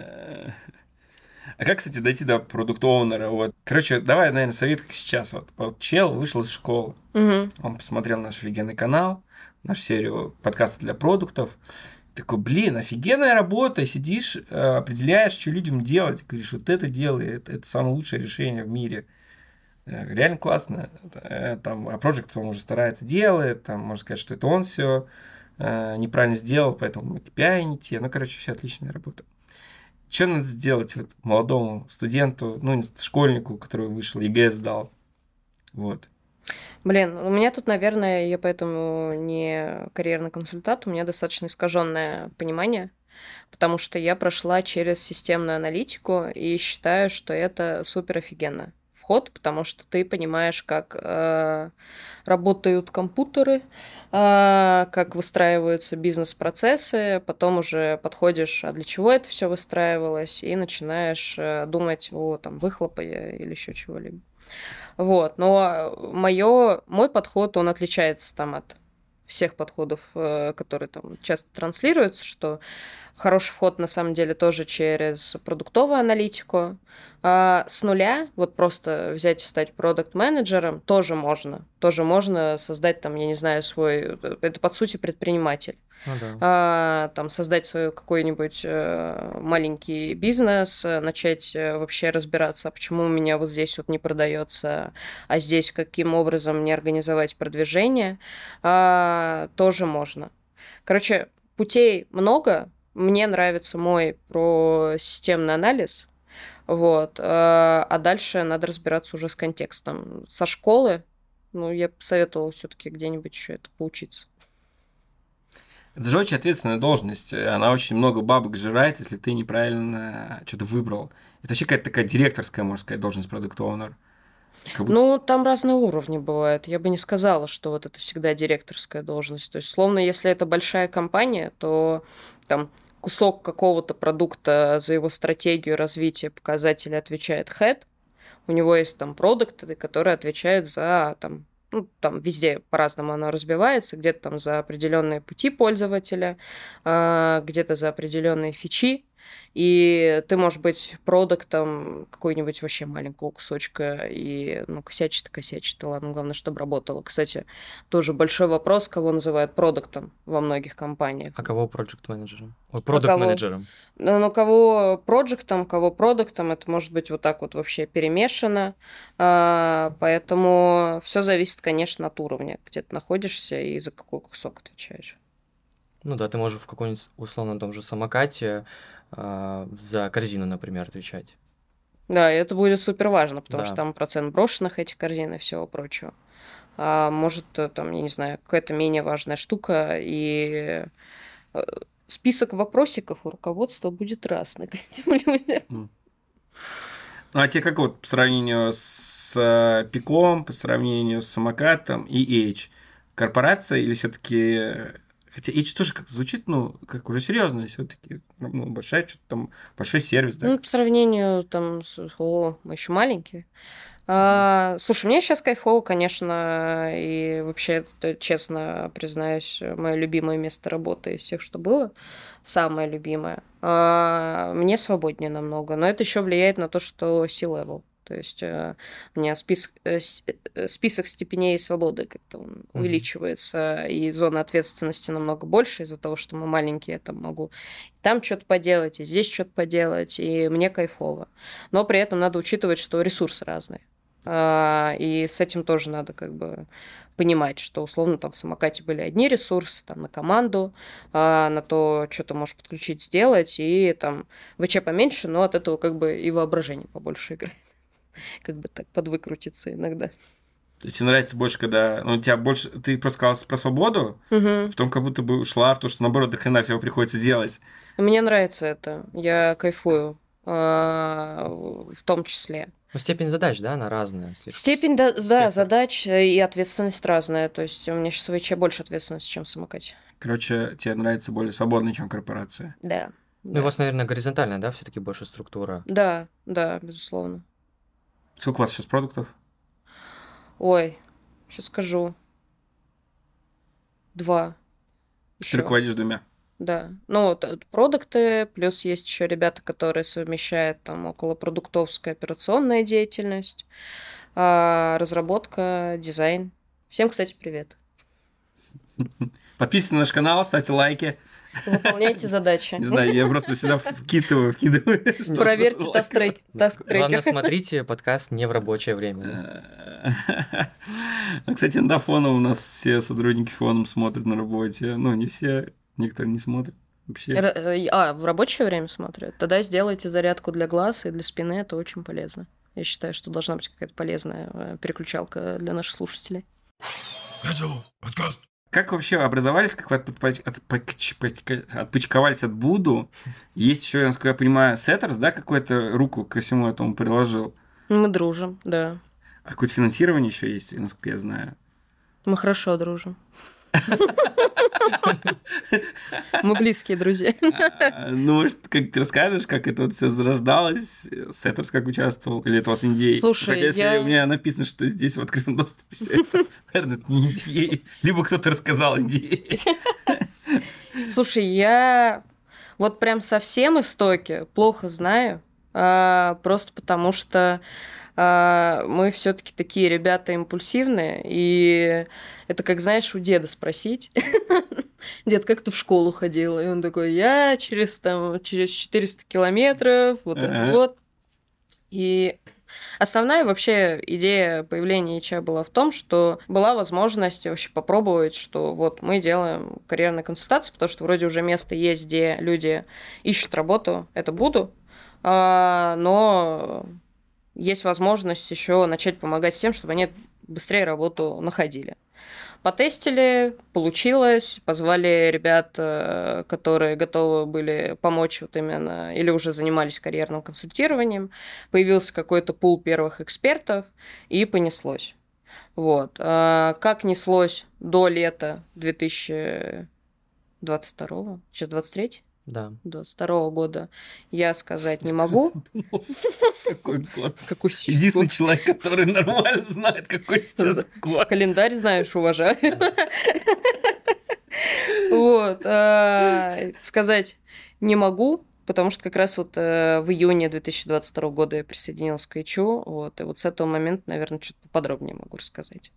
А как, кстати, дойти до продукт оунера Вот, короче, давай, наверное, совет как сейчас. Вот, вот чел вышел из школы, угу. он посмотрел наш офигенный канал, нашу серию подкастов для продактов, такой, блин, офигенная работа, сидишь, э, определяешь, что людям делать, говоришь, вот это делай, это, это самое лучшее решение в мире. Э, реально классно. Э, там, а Project он уже старается делает, там можно сказать, что это он все э, неправильно сделал, поэтому KPI не те. Ну, короче, все отличная работа. Что надо сделать вот молодому студенту, ну, школьнику, который вышел, ЕГЭ сдал? Вот. Блин, у меня тут, наверное, я поэтому не карьерный консультант, у меня достаточно искаженное понимание, потому что я прошла через системную аналитику и считаю, что это супер офигенно вход, потому что ты понимаешь, как э, работают компьютеры, э, как выстраиваются бизнес-процессы, потом уже подходишь, а для чего это все выстраивалось, и начинаешь э, думать о там выхлопе или еще чего-либо. Вот, но моё, мой подход, он отличается там от всех подходов, э, которые там часто транслируются, что хороший вход на самом деле тоже через продуктовую аналитику. А с нуля, вот просто взять и стать продукт-менеджером, тоже можно. Тоже можно создать там, я не знаю, свой... Это, по сути, предприниматель. Ну, да. а, там создать свой какой-нибудь э, маленький бизнес, э, начать э, вообще разбираться, почему у меня вот здесь вот не продается, а здесь каким образом мне организовать продвижение, а, тоже можно. Короче, путей много, мне нравится мой про системный анализ. Вот. А дальше надо разбираться уже с контекстом. Со школы, ну, я бы советовала все-таки где-нибудь еще это поучиться. Это же очень ответственная должность. Она очень много бабок жирает, если ты неправильно что-то выбрал. Это вообще какая-то такая директорская, можно сказать, должность продукт оунер Будто... Ну, там разные уровни бывают. Я бы не сказала, что вот это всегда директорская должность. То есть, словно, если это большая компания, то там кусок какого-то продукта за его стратегию развития показателя отвечает head, у него есть там продукты, которые отвечают за там ну, там везде по-разному оно разбивается, где-то там за определенные пути пользователя, а, где-то за определенные фичи, и ты можешь быть продуктом какой-нибудь вообще маленького кусочка, и, ну, косячит, косячит, ладно, главное, чтобы работало. Кстати, тоже большой вопрос, кого называют продуктом во многих компаниях. А кого проект менеджером продукт менеджером Ну, ну, кого проектом, кого продуктом, это может быть вот так вот вообще перемешано, а, поэтому все зависит, конечно, от уровня, где ты находишься и за какой кусок отвечаешь. Ну да, ты можешь в каком-нибудь условно том же самокате э, за корзину, например, отвечать. Да, и это будет супер важно, потому да. что там процент брошенных этих корзин и всего прочего. А может, э, там, я не знаю, какая-то менее важная штука, и э, список вопросиков у руководства будет разный к этим людям. Ну, а тебе как вот по сравнению с с э, пиком по сравнению с самокатом и H? Корпорация или все-таки... Хотя H тоже как звучит, ну, как уже серьезно, все-таки ну, большая, что-то там, большой сервис, да? Ну, по сравнению там с... О, мы еще маленькие. А, слушай, мне сейчас кайфово, конечно, и вообще, честно признаюсь, мое любимое место работы из всех, что было, самое любимое. А, мне свободнее намного, но это еще влияет на то, что C-level. То есть э, у меня список, э, э, список степеней свободы как-то он mm-hmm. увеличивается, и зона ответственности намного больше из-за того, что мы маленькие, я там могу там что-то поделать, и здесь что-то поделать, и мне кайфово. Но при этом надо учитывать, что ресурсы разные. А, и с этим тоже надо как бы понимать, что условно там в самокате были одни ресурсы там на команду, а, на то, что ты можешь подключить, сделать, и там ВЧ поменьше, но от этого как бы и воображение побольше играет. Как бы так подвыкрутиться иногда. То есть тебе нравится больше, когда... Ну, у тебя больше... Ты просто сказала про свободу, угу. потом как будто бы ушла в то, что, наоборот, до хрена всего приходится делать. Мне нравится это. Я кайфую. А, в том числе. Ну, степень задач, да, она разная. Степень, да, да, задач и ответственность разная. То есть у меня сейчас в ВЧ больше ответственности, чем в самокате. Короче, тебе нравится более свободно, чем корпорация. Да. Ну, да. у вас, наверное, горизонтальная, да, все таки больше структура? Да, да, безусловно. Сколько у вас сейчас продуктов? Ой, сейчас скажу. Два. Еще. Ты руководишь двумя? Да. Ну, продукты, плюс есть еще ребята, которые совмещают там около продуктовская операционная деятельность, а, разработка, дизайн. Всем, кстати, привет. Подписывайтесь на наш канал, ставьте лайки. Выполняйте задачи. Не знаю, я просто всегда вкидываю, вкидываю. Проверьте таст-трекер. Главное, смотрите подкаст не в рабочее время. Кстати, на фоном у нас все сотрудники фоном смотрят на работе. Ну, не все, Некоторые не смотрят вообще. Э, а, в рабочее время смотрят? Тогда сделайте зарядку для глаз и для спины, это очень полезно. Я считаю, что должна быть какая-то полезная э, переключалка для наших слушателей. Как вообще образовались, как вы отпочковались от Буду? Есть еще, насколько я понимаю, Сеттерс, да, какую-то руку ко всему этому приложил? Мы дружим, да. А какое-то финансирование еще есть, насколько я знаю? Мы хорошо дружим. Мы близкие друзья. А, ну, может, как ты расскажешь, как это вот все зарождалось? Setters как участвовал? Или это у вас NDA? Слушай, Хотя, если я... у меня написано, что здесь в открытом доступе все это, наверное, это не NDA. Либо кто-то рассказал NDA. Слушай, я вот прям совсем истоки плохо знаю, а, просто потому что мы все-таки такие ребята импульсивные, и это как, знаешь, у деда спросить. Дед, как ты в школу ходил? И он такой, я через, там, через 400 километров, вот это вот. И Основная вообще идея появления ИЧА была в том, что была возможность вообще попробовать, что вот мы делаем карьерные консультации, потому что вроде уже место есть, где люди ищут работу, это буду, а, но есть возможность еще начать помогать тем, чтобы они быстрее работу находили. Потестили, получилось, позвали ребят, э, которые готовы были помочь вот именно, или уже занимались карьерным консультированием. Появился какой-то пул первых экспертов, и понеслось. Вот. А как неслось до лета 2022, сейчас 23 да. 22 года я сказать не могу. Какой год? Какой Единственный человек, который нормально знает, какой сейчас год. Календарь знаешь, уважаю. Вот. А, сказать не могу, потому что как раз вот э, в июне 2022 года я присоединилась к ИЧУ, вот, и вот с этого момента, наверное, чуть поподробнее могу рассказать.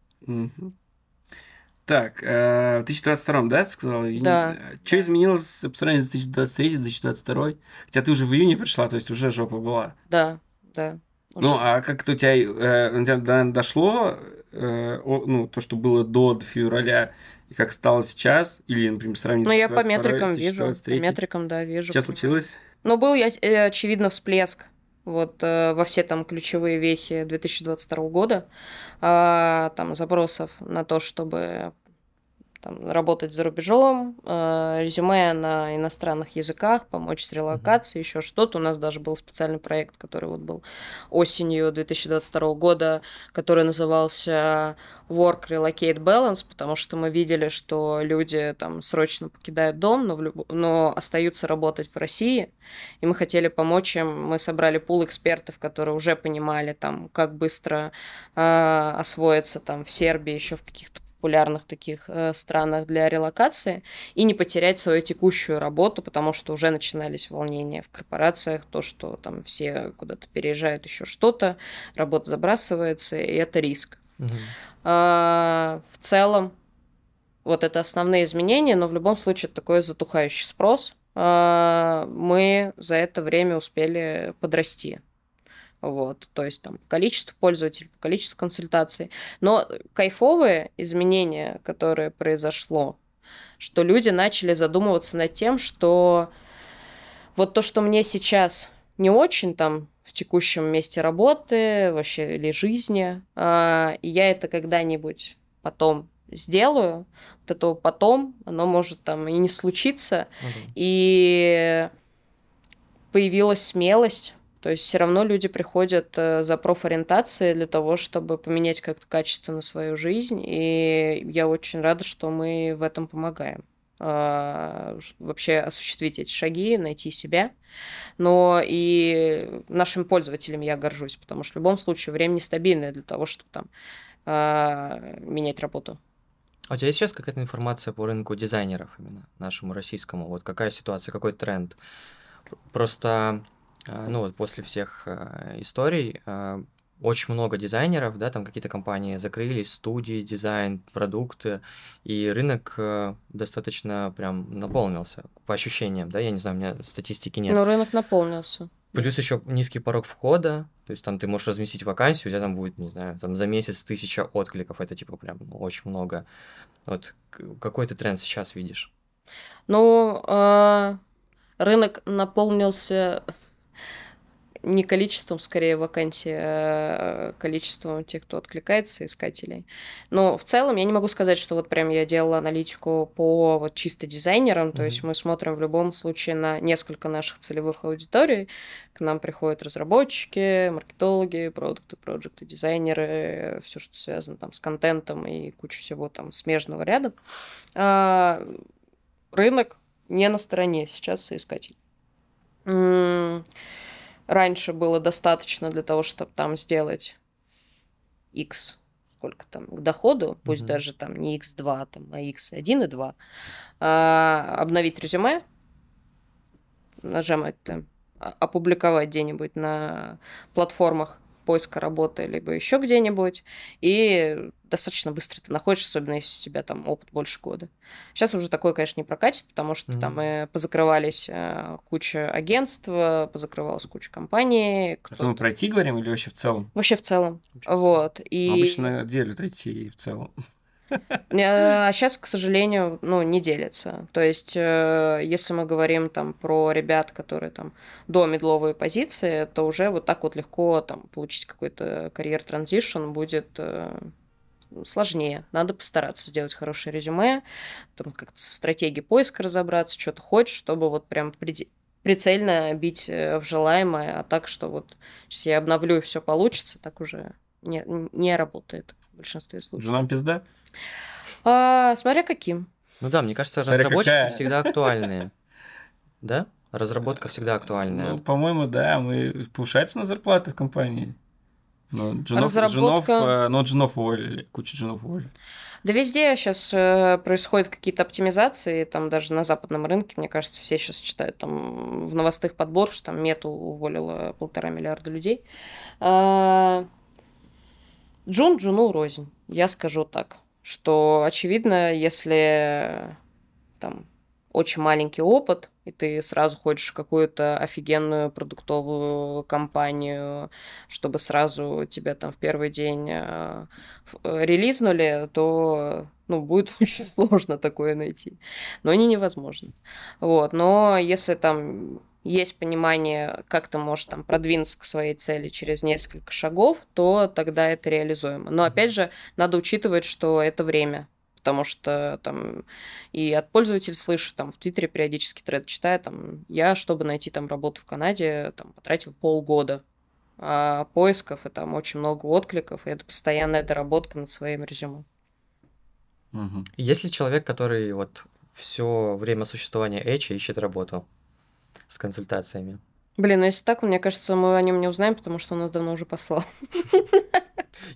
Так, э, в 2022, да, ты сказала? Да. Что изменилось по сравнению с 2023-2022? Хотя ты уже в июне пришла, то есть уже жопа была. Да, да. Уже. Ну, а как-то у тебя, э, у тебя дошло, э, ну, то, что было до февраля, и как стало сейчас? Или, например, сравнить Ну, я по метрикам вижу. По метрикам, да, вижу. Что случилось? Ну, был, я, э, очевидно, всплеск вот э, во все там ключевые вехи 2022 года, э, там запросов на то, чтобы там, работать за рубежом, э, резюме на иностранных языках, помочь с релокацией, mm-hmm. еще что-то. У нас даже был специальный проект, который вот был осенью 2022 года, который назывался Work Relocate Balance, потому что мы видели, что люди там срочно покидают дом, но, в люб... но остаются работать в России, и мы хотели помочь им. Мы собрали пул экспертов, которые уже понимали там, как быстро э, освоиться там в Сербии, еще в каких-то популярных таких э, странах для релокации и не потерять свою текущую работу, потому что уже начинались волнения в корпорациях, то, что там все куда-то переезжают, еще что-то, работа забрасывается, и это риск. Угу. А, в целом, вот это основные изменения, но в любом случае это такой затухающий спрос. А, мы за это время успели подрасти. Вот, то есть там количество пользователей, количество консультаций. Но кайфовые изменения, которые произошло, что люди начали задумываться над тем, что вот то, что мне сейчас не очень там в текущем месте работы, вообще или жизни, а, я это когда-нибудь потом сделаю, вот это потом, оно может там и не случиться, угу. и появилась смелость то есть все равно люди приходят э, за профориентацией для того, чтобы поменять как-то качественно свою жизнь. И я очень рада, что мы в этом помогаем а, вообще осуществить эти шаги, найти себя. Но и нашими пользователями я горжусь, потому что в любом случае время нестабильное для того, чтобы там а, менять работу. А у тебя есть сейчас какая-то информация по рынку дизайнеров именно, нашему российскому? Вот какая ситуация, какой тренд? Просто ну вот после всех а, историй а, очень много дизайнеров, да, там какие-то компании закрылись, студии, дизайн, продукты, и рынок достаточно прям наполнился по ощущениям, да, я не знаю, у меня статистики нет. Но рынок наполнился. Плюс еще низкий порог входа, то есть там ты можешь разместить вакансию, у тебя там будет, не знаю, там за месяц тысяча откликов, это типа прям ну, очень много. Вот какой ты тренд сейчас видишь? Ну, э, рынок наполнился не количеством, скорее, вакансий, а количеством тех, кто откликается, искателей. Но в целом я не могу сказать, что вот прям я делала аналитику по вот чисто дизайнерам, mm-hmm. то есть мы смотрим в любом случае на несколько наших целевых аудиторий. К нам приходят разработчики, маркетологи, продукты, проекты, дизайнеры, все, что связано там с контентом и куча всего там смежного ряда. А, рынок не на стороне сейчас соискателей раньше было достаточно для того, чтобы там сделать X сколько там к доходу, пусть mm-hmm. даже там не X2, там, а X1 и 2, а, обновить резюме, нажимать там, опубликовать где-нибудь на платформах поиска работы, либо еще где-нибудь, и достаточно быстро ты находишь, особенно если у тебя там опыт больше года. Сейчас уже такое, конечно, не прокатит, потому что mm-hmm. там мы позакрывались э, куча агентств, позакрывалась куча компаний. Это мы про IT говорим или вообще в целом? Вообще в целом. Вообще вот. И... Обычно делят IT в целом. А сейчас, к сожалению, ну, не делится. То есть, э, если мы говорим там про ребят, которые там до медловой позиции, то уже вот так вот легко там получить какой-то карьер-транзишн будет э, сложнее. Надо постараться сделать хорошее резюме, там как-то со стратегией поиска разобраться, что ты хочешь, чтобы вот прям прицельно бить э, в желаемое, а так, что вот если я обновлю и все получится, так уже не, не работает в большинстве случаев. Женам пизда? А, смотря каким. Ну да, мне кажется, смотря разработчики какая. всегда актуальные. Да? Разработка всегда актуальная. Ну, по-моему, да, мы повышается на зарплаты в компании. Но джунов, Разработка... джунов, э, но джунов уволили, куча джунов уволили. Да везде сейчас э, происходят какие-то оптимизации, там даже на западном рынке, мне кажется, все сейчас читают там в новостных подборах, что там Мету уволила полтора миллиарда людей. А... Джун Джуну рознь, я скажу так, что очевидно, если там очень маленький опыт, и ты сразу хочешь какую-то офигенную продуктовую компанию, чтобы сразу тебя там в первый день э, релизнули, то ну, будет очень сложно такое найти. Но не невозможно. Вот. Но если там есть понимание, как ты можешь там продвинуться к своей цели через несколько шагов, то тогда это реализуемо. Но опять же, надо учитывать, что это время. Потому что там и от пользователей слышу, там в Твиттере периодически тред читаю, там я, чтобы найти там работу в Канаде, там потратил полгода а, поисков, и там очень много откликов, и это постоянная доработка над своим резюме. Угу. Есть ли человек, который вот все время существования Эча ищет работу с консультациями? Блин, ну если так, мне кажется, мы о нем не узнаем, потому что он нас давно уже послал.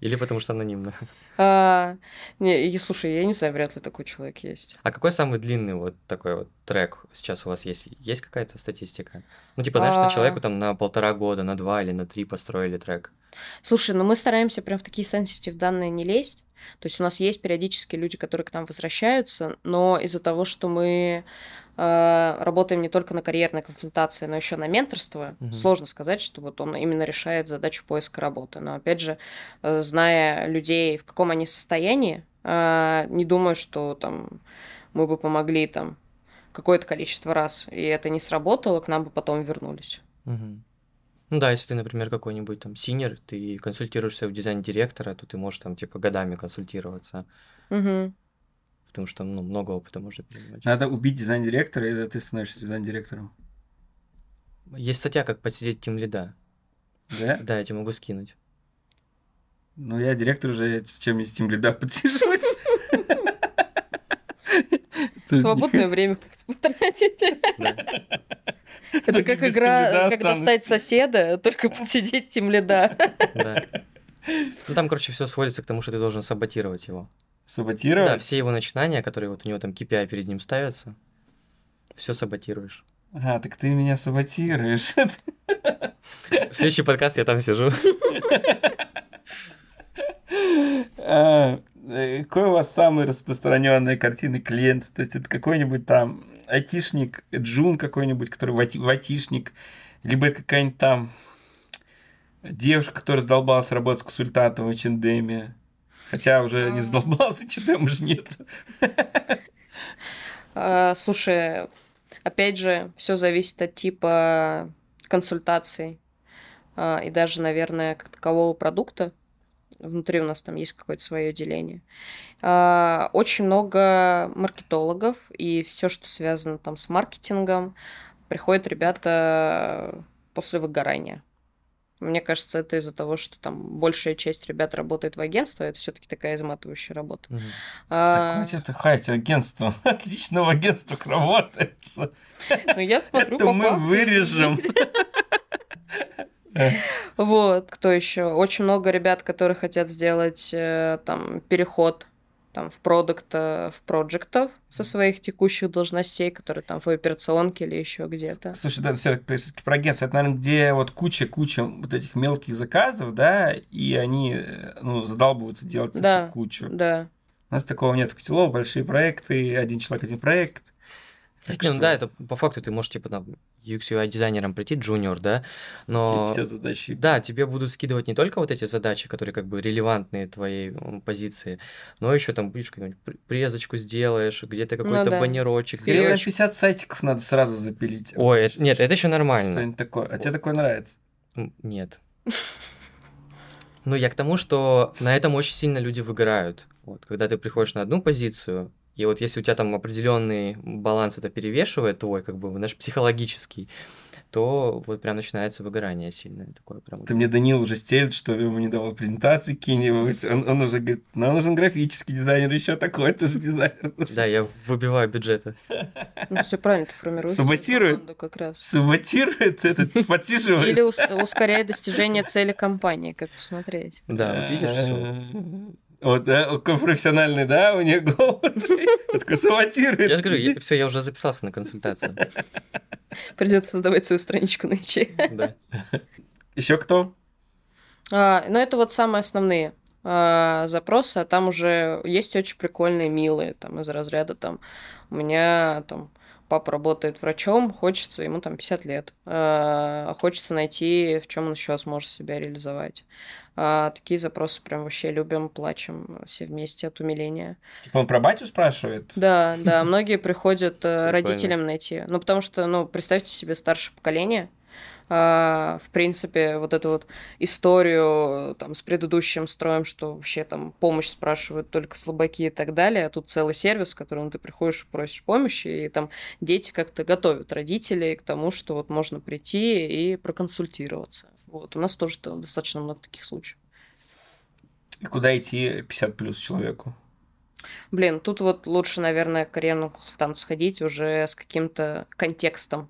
Или потому что анонимно. А, не, и, слушай, я не знаю, вряд ли такой человек есть. А какой самый длинный вот такой вот трек сейчас у вас есть? Есть какая-то статистика? Ну, типа, знаешь, а... что человеку там на полтора года, на два или на три построили трек? Слушай, ну мы стараемся прям в такие сенситив данные не лезть. То есть у нас есть периодически люди, которые к нам возвращаются, но из-за того, что мы э, работаем не только на карьерной консультации, но еще на менторство, угу. сложно сказать, что вот он именно решает задачу поиска работы. Но опять же, э, зная людей, в каком они состоянии, э, не думаю, что там мы бы помогли там какое-то количество раз, и это не сработало, к нам бы потом вернулись. Угу. Ну да, если ты, например, какой-нибудь там синер, ты консультируешься у дизайн-директора, то ты можешь там типа годами консультироваться. Угу. Потому что ну, много опыта может принимать. Надо убить дизайн-директора, и ты становишься дизайн-директором. Есть статья, как подсидеть тем лида. Да? Да, я тебе могу скинуть. Ну, я директор уже, чем из тем лида подсиживать. Свободное время как-то потратить. Это как игра, как достать соседа, только посидеть тем лида. Да. Ну там, короче, все сводится к тому, что ты должен саботировать его. Саботировать? Да, все его начинания, которые вот у него там KPI перед ним ставятся, все саботируешь. А, так ты меня саботируешь. В следующий подкаст я там сижу. А, э, какой у вас самый распространенный картины клиент? То есть это какой-нибудь там айтишник, джун какой-нибудь, который ватишник, либо это какая-нибудь там девушка, которая задолбалась работать с консультантом в H&M, хотя уже не а. задолбалась, H&M уже нет. А, слушай, опять же, все зависит от типа консультаций а, и даже, наверное, как такового продукта внутри у нас там есть какое-то свое деление. А, очень много маркетологов, и все, что связано там с маркетингом, приходят ребята после выгорания. Мне кажется, это из-за того, что там большая часть ребят работает в агентстве, это все-таки такая изматывающая работа. Угу. А... Так хватит хайте агентство. Отлично в агентствах работается. Ну, я смотрю, это мы вырежем. Вот, кто еще? Очень много ребят, которые хотят сделать э, там переход там, в продукт, в проектов со своих текущих должностей, которые там в операционке или еще где-то. Слушай, да, все таки про агентство, это, наверное, где вот куча-куча вот этих мелких заказов, да, и они, э, ну, задалбываются делать да, эту кучу. Да, У нас такого нет в Котелово, большие проекты, один человек, один проект. Так не, ну да, это по факту ты можешь, типа, там, UX UI дизайнером прийти, джуниор, да, но... Все задачи. Да, тебе будут скидывать не только вот эти задачи, которые как бы релевантные твоей позиции, но еще там будешь какую-нибудь презочку сделаешь, где-то ну какой-то ну, да. баннерочек. Тебе сделаешь... 50 сайтиков надо сразу запилить. Ой, это, нет, это еще нормально. Что-нибудь такое. А тебе такое нравится? Нет. Ну, я к тому, что на этом очень сильно люди выгорают. Вот, когда ты приходишь на одну позицию, и вот если у тебя там определенный баланс это перевешивает твой, как бы, знаешь, психологический, то вот прям начинается выгорание сильное такое. Прям... Ты мне Данил уже стелит, что ему не давал презентации какие-нибудь. Он, он уже говорит, нам нужен графический дизайнер, еще такой тоже дизайнер. Да, я выбиваю бюджеты. Ну, все правильно, ты формируешь. Саботирует? Как раз. Саботирует этот, подсиживает. Или ускоряет достижение цели компании, как посмотреть. Да, вот видишь, все. Вот, да, профессиональный, да, у них голос. Такой саботирует. Я же говорю, все, я уже записался на консультацию. Придется создавать свою страничку на ИЧ. Да. Еще кто? А, ну, это вот самые основные а, запросы, а там уже есть очень прикольные, милые, там, из разряда, там, у меня, там, папа работает врачом, хочется, ему там 50 лет, а, хочется найти, в чем он еще сможет себя реализовать. А, такие запросы прям вообще любим, плачем все вместе от умиления. Типа он про батю спрашивает? Да, да, многие приходят э, родителям найти. Ну, потому что, ну, представьте себе старшее поколение, в принципе, вот эту вот историю там с предыдущим строем, что вообще там помощь спрашивают только слабаки и так далее, а тут целый сервис, к которому ты приходишь и просишь помощи, и там дети как-то готовят родителей к тому, что вот можно прийти и проконсультироваться. Вот, у нас тоже достаточно много таких случаев. И куда идти 50 плюс человеку? Блин, тут вот лучше, наверное, к карьерному консультанту сходить уже с каким-то контекстом.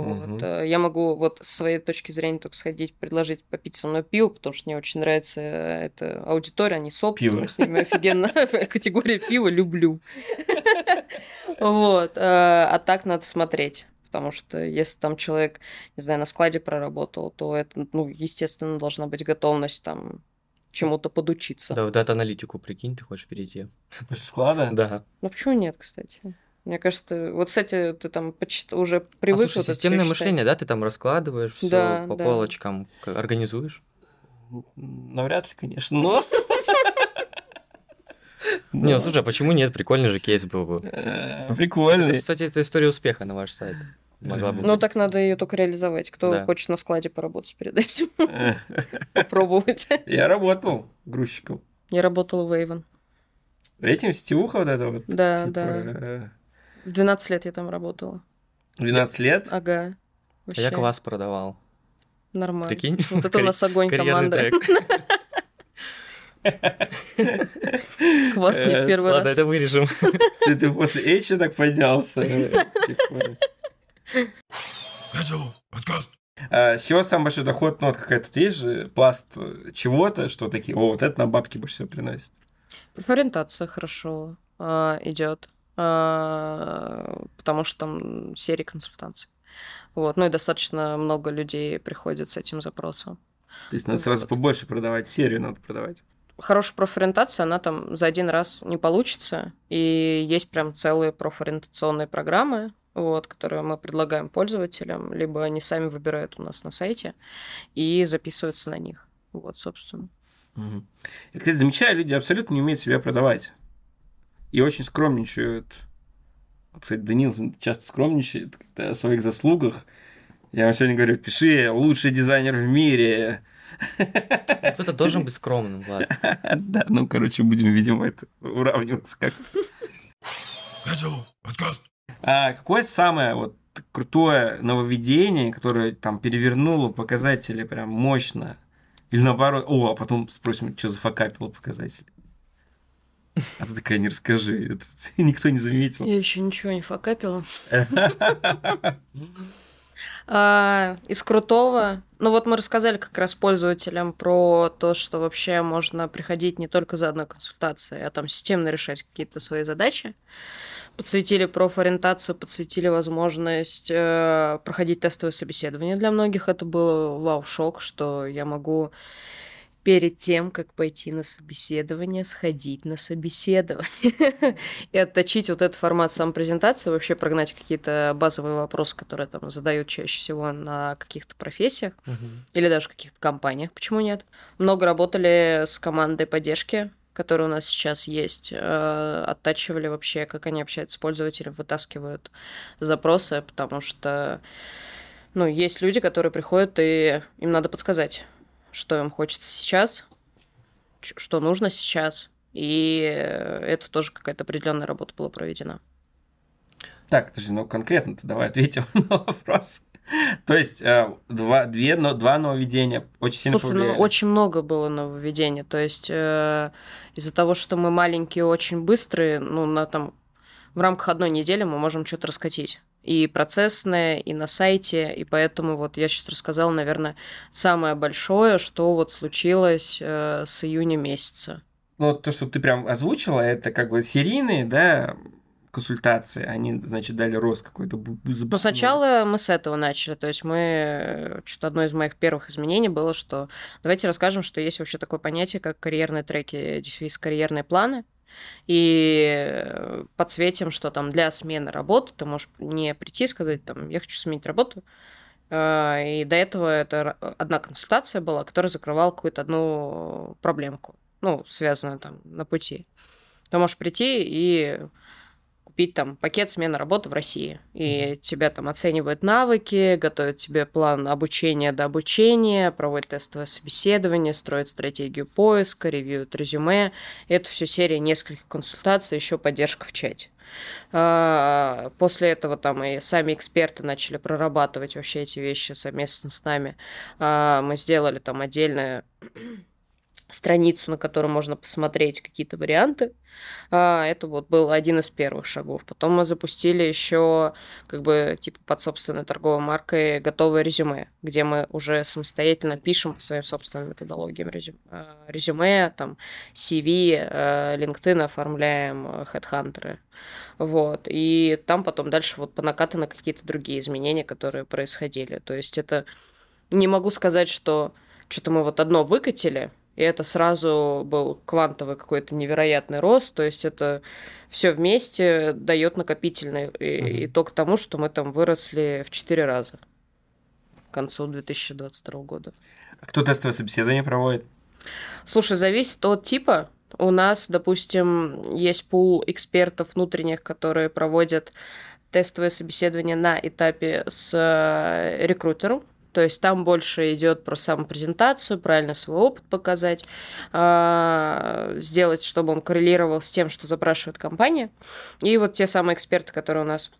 Вот. Угу. Я могу вот с своей точки зрения только сходить, предложить попить со мной пиво, потому что мне очень нравится эта аудитория, они соп, пиво. с ними офигенно категория пива люблю. Вот. Э, а так надо смотреть потому что если там человек, не знаю, на складе проработал, то это, ну, естественно, должна быть готовность там чему-то подучиться. Да, в дата-аналитику, прикинь, ты хочешь перейти. После склада? Да. Ну почему нет, кстати? Мне кажется, вот, кстати, ты там почти уже привык. А, слушай, вот системное мышление, да, ты там раскладываешь все да, по да. полочкам, организуешь? Навряд ли, конечно, но... Не, ну слушай, а почему нет? Прикольный же кейс был бы. Э, прикольный. Кстати, это история успеха на ваш сайт. Могла бы ну, быть. так надо ее только реализовать. Кто да. хочет на складе поработать перед этим? Попробовать. Я работал грузчиком. Я работала в Эйвен. Этим сетевуха вот это вот? Да, типа... да. Э, в 12 лет я там работала. 12 лет? Ага. Вообще. А я квас продавал. Нормально. Прикинь? Вот это у нас огонь команда. Квас не в первый раз. Ладно, это вырежем. Ты после Эйча так поднялся. А, с чего самый большой доход? Ну, вот какая-то есть же пласт чего-то, что такие, о, вот это на бабки больше всего приносит. Профориентация хорошо э, идет, э, потому что там серии консультаций. Вот, ну и достаточно много людей приходит с этим запросом. То есть надо вот. сразу побольше продавать, серию надо продавать. Хорошая профориентация, она там за один раз не получится, и есть прям целые профориентационные программы, вот, которые мы предлагаем пользователям, либо они сами выбирают у нас на сайте и записываются на них. Вот, собственно. Угу. Я, кстати, замечаю, люди абсолютно не умеют себя продавать. И очень скромничают. Вот, кстати, Данил часто скромничает о своих заслугах. Я вам сегодня говорю, пиши, лучший дизайнер в мире. Ну, кто-то должен быть скромным, ладно. Да, ну, короче, будем, видимо, это уравниваться как-то. А какое самое вот крутое нововведение, которое там перевернуло показатели прям мощно? Или наоборот, о, а потом спросим, что за факапило показатели? А ты такая, не расскажи, это никто не заметил. Я еще ничего не факапила. А, из крутого, ну вот мы рассказали как раз пользователям про то, что вообще можно приходить не только за одной консультацией, а там системно решать какие-то свои задачи подсветили профориентацию, подсветили возможность э, проходить тестовое собеседование. Для многих это было вау-шок, что я могу перед тем, как пойти на собеседование, сходить на собеседование и отточить вот этот формат самопрезентации, вообще прогнать какие-то базовые вопросы, которые там задают чаще всего на каких-то профессиях или даже каких-то компаниях, почему нет. Много работали с командой поддержки которые у нас сейчас есть, э, оттачивали вообще, как они общаются с пользователем, вытаскивают запросы, потому что, ну, есть люди, которые приходят, и им надо подсказать, что им хочется сейчас, что нужно сейчас, и это тоже какая-то определенная работа была проведена. Так, подожди, ну конкретно-то давай ответим на вопрос. То есть э, два, две, но, два нововведения очень сильно Слушай, ну, очень много было нововведений. То есть э, из-за того, что мы маленькие, очень быстрые, ну, на там в рамках одной недели мы можем что-то раскатить. И процессное, и на сайте. И поэтому вот я сейчас рассказала, наверное, самое большое, что вот случилось э, с июня месяца. Ну, то, что ты прям озвучила, это как бы серийные, да, консультации, они, значит, дали рост какой-то. Ну, сначала мы с этого начали. То есть мы... Что-то одно из моих первых изменений было, что давайте расскажем, что есть вообще такое понятие, как карьерные треки, дефис карьерные планы. И подсветим, что там для смены работы ты можешь не прийти и сказать, там, я хочу сменить работу, а, и до этого это одна консультация была, которая закрывала какую-то одну проблемку, ну, связанную там на пути. Ты можешь прийти и купить там пакет смены работы в России. И тебя там оценивают навыки, готовят тебе план обучения до обучения, проводят тестовое собеседование, строят стратегию поиска, ревьюют резюме. Это все серия нескольких консультаций, еще поддержка в чате. А, после этого там и сами эксперты начали прорабатывать вообще эти вещи совместно с нами. А, мы сделали там отдельное страницу, на которой можно посмотреть какие-то варианты. А, это вот был один из первых шагов. Потом мы запустили еще как бы типа под собственной торговой маркой готовое резюме, где мы уже самостоятельно пишем по своим собственным методологиям резюме, а, резюме там CV, а, LinkedIn оформляем, HeadHunter. Вот. И там потом дальше вот по накатаны какие-то другие изменения, которые происходили. То есть это не могу сказать, что что-то мы вот одно выкатили, и это сразу был квантовый какой-то невероятный рост, то есть это все вместе дает накопительный mm-hmm. итог тому, что мы там выросли в 4 раза к концу 2022 года. А кто тестовое собеседование проводит? Слушай, зависит от типа. У нас, допустим, есть пул экспертов внутренних, которые проводят тестовое собеседование на этапе с э, рекрутером, то есть там больше идет про самопрезентацию, правильно свой опыт показать, а, сделать, чтобы он коррелировал с тем, что запрашивает компания. И вот те самые эксперты, которые у нас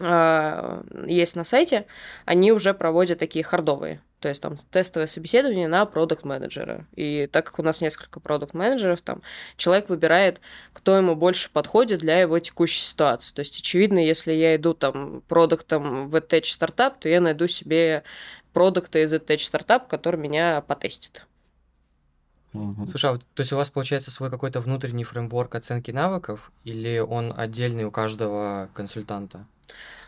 есть на сайте, они уже проводят такие хардовые то есть там тестовое собеседование на продукт менеджера И так как у нас несколько продукт менеджеров там человек выбирает, кто ему больше подходит для его текущей ситуации. То есть, очевидно, если я иду там продуктом в EdTech стартап, то я найду себе продукта из EdTech стартап, который меня потестит. Угу. Слушай, а вот, то есть у вас получается свой какой-то внутренний фреймворк оценки навыков, или он отдельный у каждого консультанта?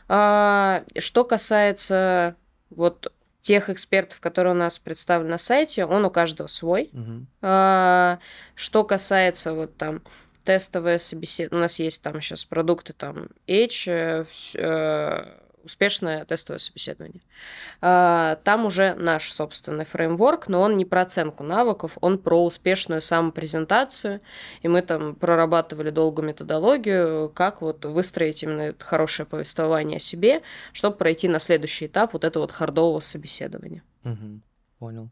А, что касается вот тех экспертов, которые у нас представлены на сайте, он у каждого свой. Угу. А, что касается вот там тестовое собеседование, у нас есть там сейчас продукты там H, э, э успешное тестовое собеседование. А, там уже наш собственный фреймворк, но он не про оценку навыков, он про успешную самопрезентацию, и мы там прорабатывали долгую методологию, как вот выстроить именно хорошее повествование о себе, чтобы пройти на следующий этап вот этого вот хардового собеседования. Угу, понял.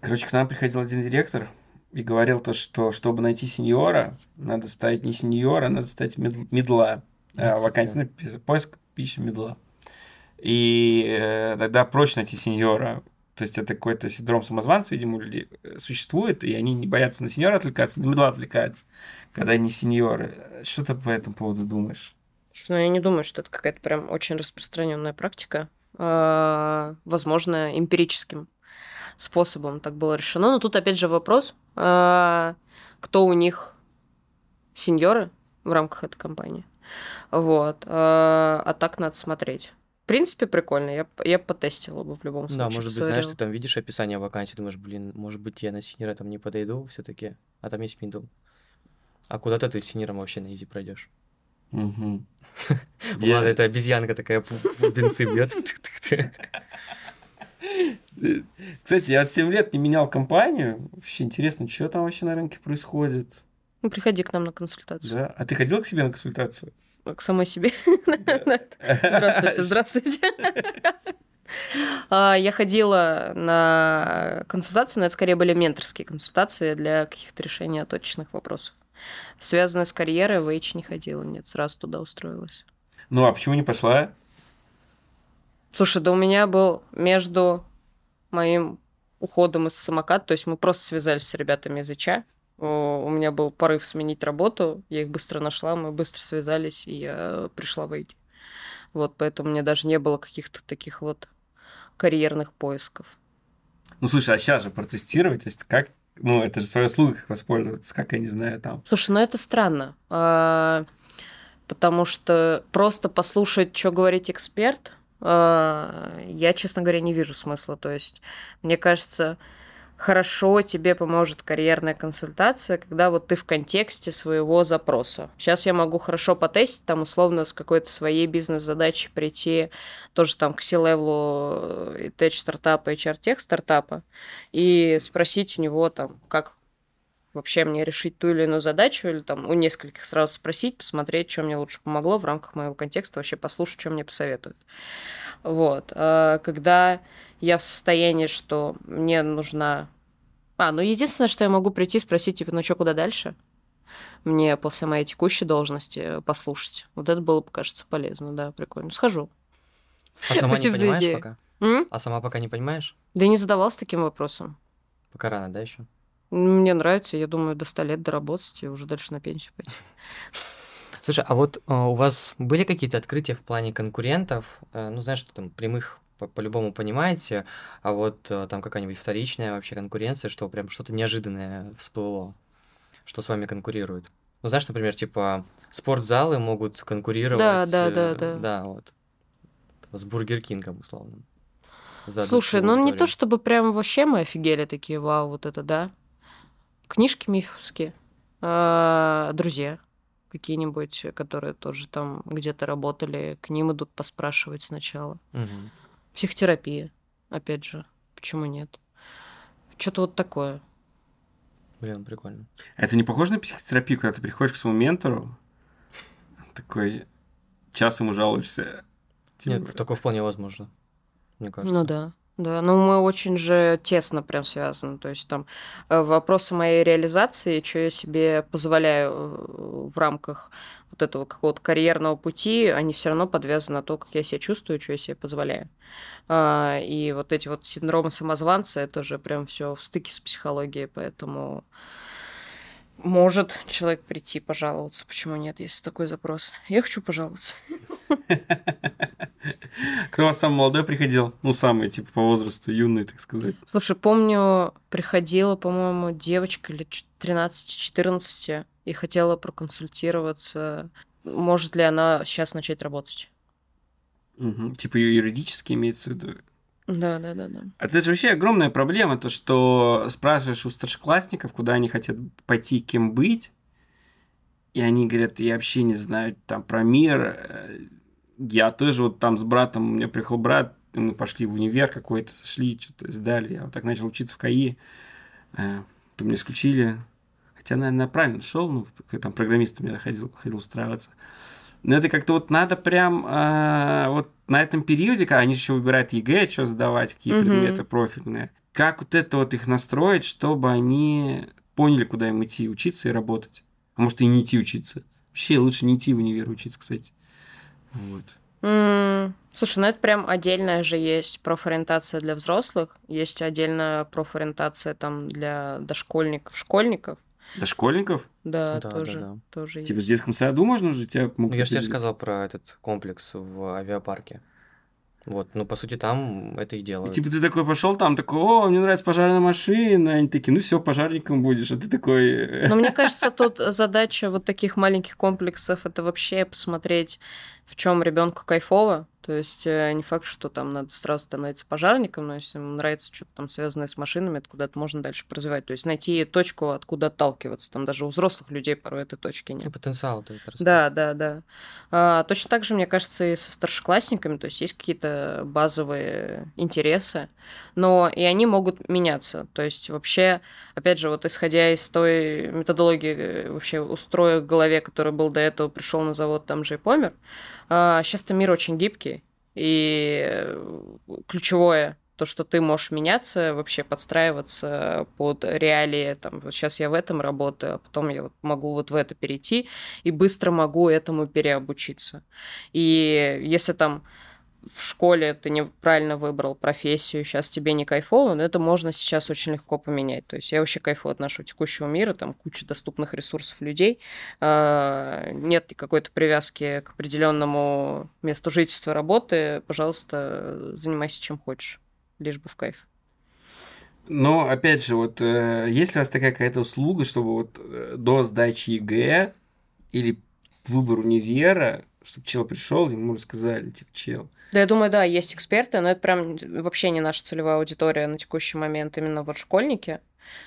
Короче, к нам приходил один директор и говорил то, что чтобы найти сеньора, надо ставить не сеньора, надо ставить медла. Вакансия, поиск пищи медла. И э, тогда проще найти сеньора. То есть это какой-то синдром самозванца, видимо, у людей э, существует, и они не боятся на сеньора отвлекаться, на медла отвлекаются, когда они сеньоры. Что ты по этому поводу думаешь? Что, ну, я не думаю, что это какая-то прям очень распространенная практика. А, возможно, эмпирическим способом так было решено. Но тут опять же вопрос, а, кто у них сеньоры в рамках этой компании. Вот. А, а так надо смотреть. В принципе, прикольно. Я, я потестила бы в любом случае. Да, может быть, знаешь, ты там видишь описание вакансии, думаешь, блин, может быть, я на синера там не подойду все таки а там есть middle. А куда-то ты с senior ом вообще на easy пройдешь. Угу. Ладно, это обезьянка такая бенцы бьет. Кстати, я 7 лет не менял компанию. Вообще интересно, что там вообще на рынке происходит. Ну, приходи к нам на консультацию. Да? А ты ходил к себе на консультацию? К самой себе. Здравствуйте, здравствуйте. А, я ходила на консультации, но это скорее были менторские консультации для каких-то решений точечных вопросов. Связанные с карьерой, в H не ходила, нет, сразу туда устроилась. Ну, а почему не пошла? Слушай, да у меня был между моим уходом из самоката, то есть мы просто связались с ребятами из ИЧА, у меня был порыв сменить работу, я их быстро нашла, мы быстро связались, и я пришла в IT. Вот, поэтому меня даже не было каких-то таких вот карьерных поисков. Ну, слушай, а сейчас же протестировать, то есть как, ну, это же своя услуга, как воспользоваться, как я не знаю там. Слушай, ну это странно, а, потому что просто послушать, что говорит эксперт, а, я, честно говоря, не вижу смысла. То есть, мне кажется, хорошо тебе поможет карьерная консультация, когда вот ты в контексте своего запроса. Сейчас я могу хорошо потестить, там условно с какой-то своей бизнес-задачей прийти тоже там к C-левелу tech стартапа, HR-тех стартапа и спросить у него там, как вообще мне решить ту или иную задачу, или там у нескольких сразу спросить, посмотреть, что мне лучше помогло в рамках моего контекста, вообще послушать, что мне посоветуют. Вот. А когда я в состоянии, что мне нужна... А, ну единственное, что я могу прийти, спросить, типа, ну что, куда дальше? Мне после моей текущей должности послушать. Вот это было бы, кажется, полезно, да, прикольно. Схожу. А сама Спасибо не понимаешь идею. пока? М? А сама пока не понимаешь? Да и не задавался таким вопросом. Пока рано, да, еще? Мне нравится, я думаю, до 100 лет доработать и уже дальше на пенсию пойти. Слушай, а вот э, у вас были какие-то открытия в плане конкурентов? Э, ну, знаешь, что там прямых по-любому понимаете, а вот э, там какая-нибудь вторичная вообще конкуренция, что прям что-то неожиданное всплыло, что с вами конкурирует. Ну, знаешь, например, типа спортзалы могут конкурировать. Да, да, э, да, да. Да, вот. С Burger King ом, условно. Слушай, ну не то, чтобы прям вообще мы офигели такие, вау, вот это да. Книжки мифовские, а, друзья какие-нибудь, которые тоже там где-то работали, к ним идут поспрашивать сначала. Мгм. Психотерапия, опять же, почему нет? Что-то вот такое. Блин, прикольно. Это не похоже на психотерапию, когда ты приходишь к своему ментору, такой час ему жалуешься. типа, Нет, такое вполне возможно, мне кажется. Ну да. Да, но мы очень же тесно прям связаны. То есть там э, вопросы моей реализации, что я себе позволяю э, в рамках вот этого какого-то карьерного пути, они все равно подвязаны на то, как я себя чувствую, что я себе позволяю. А, И вот эти вот синдромы самозванца, это же прям все в стыке с психологией, поэтому может человек прийти пожаловаться. Почему нет, если такой запрос? Я хочу пожаловаться. Кто у вас самый молодой приходил? Ну, самый, типа, по возрасту, юный, так сказать. Слушай, помню, приходила, по-моему, девочка лет чё- 13-14 и хотела проконсультироваться, может ли она сейчас начать работать. Мгм. Типа, ю- юридически имеется в виду. Да, да, да, да. А Это же вообще огромная проблема, то, что спрашиваешь у старшеклассников, куда они хотят пойти, кем быть, и они говорят, я вообще не знаю там про мир. Э, Я тоже вот там с братом, у меня приехал брат, мы пошли в универ какой-то, шли, что-то сдали. Я вот так начал учиться в КАИ. Э, То меня исключили. Хотя, наверное, правильно шел, ну, там программистом я ходил, ходил устраиваться. Но это как-то вот надо прям э, вот на этом периоде, когда они еще выбирают ЕГЭ, что сдавать, какие Мгм. предметы профильные, как вот это вот их настроить, чтобы они поняли, куда им идти, учиться и работать. А может и не идти учиться. Вообще лучше не идти в универ учиться, кстати. Вот. М, Слушай, ну это прям отдельная же есть профориентация для взрослых, есть отдельная профориентация там для дошкольников, школьников. Для школьников? Да, Да, да, тоже, да. тоже Типа в есть. детском саду можно же тебя Ну, я же тебе сказал про этот комплекс в авиапарке. Вот, ну, по сути, там это и И делают. типа ты такой пошел там, такой, о, мне нравится пожарная машина. Они такие, ну все, пожарником будешь. А ты такой... э, Но мне кажется, тут задача вот таких маленьких комплексов это вообще посмотреть, в чем ребенку кайфово. То есть э, не факт, что там надо сразу становиться пожарником, но если ему нравится что-то там связанное с машинами, это куда-то можно дальше развивать. То есть найти точку, откуда отталкиваться. Там даже у взрослых людей порой этой точки И нет. потенциал этот растет. Да, да, да. А, точно так же, мне кажется, и со старшеклассниками, то есть есть какие-то базовые интересы, но и они могут меняться. То есть вообще, опять же, вот исходя из той методологии э, вообще устроя в голове, который был до этого, пришел на завод, там же и помер, сейчас-то мир очень гибкий, и э, ключевое то, что ты можешь меняться, вообще подстраиваться под реалии, там, вот сейчас я в этом работаю, а потом я вот могу вот в это перейти, и быстро могу этому переобучиться. И если там в школе ты неправильно выбрал профессию, сейчас тебе не кайфово, но это можно сейчас очень легко поменять. То есть я вообще кайфую от нашего текущего мира, там куча доступных ресурсов людей, а, нет какой-то привязки к определенному месту жительства, работы, пожалуйста, занимайся чем хочешь, лишь бы в кайф. Но, опять же, вот э, есть ли у вас такая какая-то услуга, чтобы вот э, до сдачи ЕГЭ или выбор универа, чтобы чел пришел, ему рассказали, типа, чел, Да, я думаю, да, есть эксперты, но это прям вообще не наша целевая аудитория на текущий момент, именно вот школьники.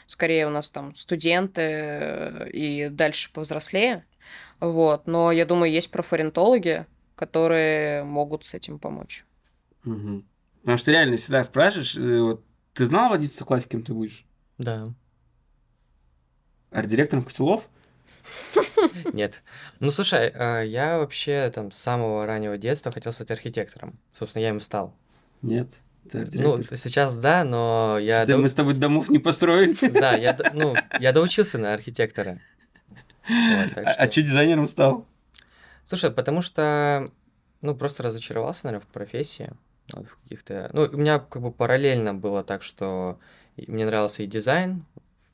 Скорее у нас там студенты э, и дальше повзрослее. Вот. Но я думаю, есть профориентологи, которые могут с этим помочь. Мгм. Потому что реально всегда спрашиваешь, э, вот, ты знал водиться в классе, кем ты будешь? Да. арт-директором котелов? Нет. Ну, слушай, э, я вообще там с самого раннего детства хотел стать архитектором. Собственно, я им стал. Нет. Ну, сейчас да, но я... До- Мы с тобой домов не построили. Да, я, ну, я доучился на архитектора. Вот, так А что- что дизайнером стал? Слушай, потому что, ну, просто разочаровался, наверное, в профессии. Вот, в каких-то... Ну, у меня как бы параллельно было так, что мне нравился и дизайн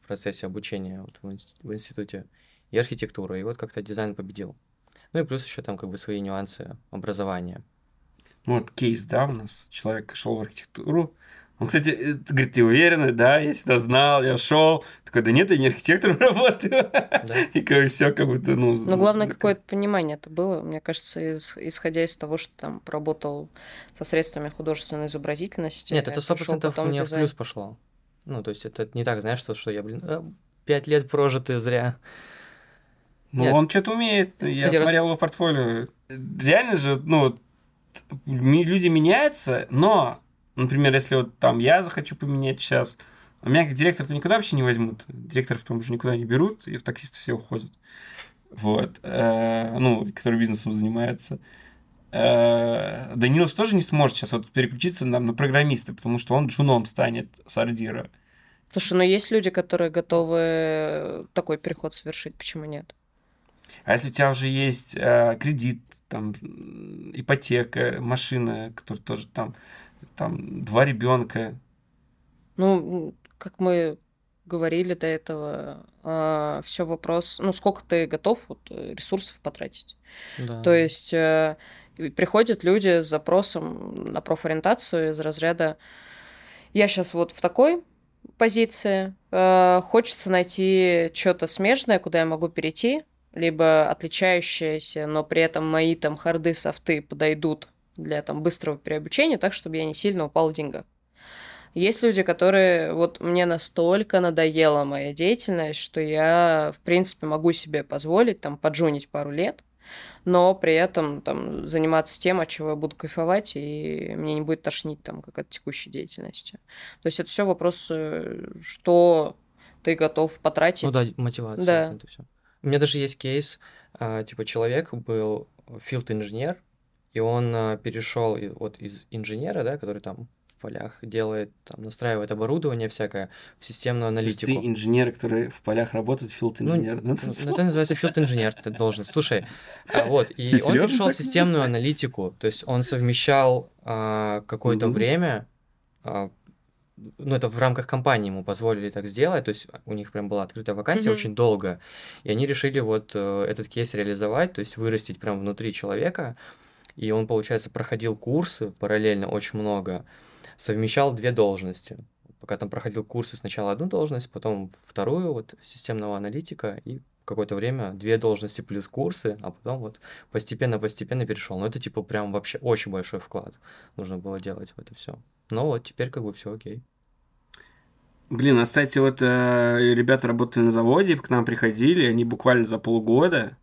в процессе обучения вот, в институте, и архитектура. И вот как-то дизайн победил. Ну и плюс еще там как бы свои нюансы образования. Ну, вот кейс, да, у нас человек шел в архитектуру. Он, кстати, э, говорит, ты уверена? Да, я всегда знал, я шел. Такой, да нет, я не архитектором работаю. Да? И как все как будто, ну... Но главное, какое-то понимание это было. Мне кажется, из- исходя из того, что там поработал со средствами художественной изобразительности. Нет, это пошёл сто процентов потом мне в дизайн. плюс пошло. Ну, то есть это не так, знаешь, что, что я, блин, а, пять лет прожиты зря. Ну, Нет. он что-то умеет. Я Кстати, раз- смотрел его портфолио. Реально же, ну, люди меняются, но, например, если вот там я захочу поменять сейчас, а меня как директор-то никуда вообще не возьмут. Директоров потом уже никуда не берут, и в таксисты все уходят. Вот. Э, Ну, который бизнесом занимается. Э, Данил же тоже не сможет сейчас вот переключиться на, на программиста, потому что он джуном станет с ардира. Слушай, ну есть люди, которые готовы такой переход совершить, почему нет? А если у тебя уже есть э, кредит, там ипотека, машина, которая тоже там, там два ребенка. Ну, как мы говорили до этого, все вопрос, ну, сколько ты готов вот, э, ресурсов потратить. Да. То есть э, приходят люди с запросом на профориентацию из разряда «Я сейчас вот в такой позиции, э, хочется найти что-то смежное, куда я могу перейти, либо отличающееся, но при этом мои там харды, софты подойдут для там быстрого переобучения, так, чтобы я не сильно упал в деньгах. Есть люди, которые... Вот мне настолько надоела моя деятельность, что я, в принципе, могу себе позволить там поджунить пару лет, но при этом там заниматься тем, от чего я буду кайфовать, и мне не будет тошнить там как от текущей деятельности. То есть это все вопрос, э, что ты готов потратить. Ну да, мотивация. Да. Это все. У меня даже есть кейс, а, типа человек был филд-инженер, и он а, перешел вот из инженера, да, который там в полях делает, там, настраивает оборудование всякое, в системную То есть ты аналитику. инженер, который в полях работает, филд-инженер. Ну, ну, это называется филд-инженер, ты должен. Слушай, а, вот, и Ты он перешел в системную аналитику, то есть он совмещал а, какое-то Мгм. время, а, ну, это в рамках компании ему позволили так сделать, то есть у них прям была открытая вакансия Мгм. очень долго, и они решили вот э, этот кейс реализовать, то есть вырастить прям внутри человека, и он, получается, проходил курсы параллельно очень много, совмещал две должности. Пока там проходил курсы, сначала одну должность, потом вторую, вот, системного аналитика, и какое-то время две должности плюс курсы, а потом вот постепенно-постепенно перешел. Но это типа прям вообще очень большой вклад нужно было делать в это все. Но вот теперь как бы все окей. Блин, а кстати, вот э, ребята работали на заводе, к нам приходили, они буквально за полгода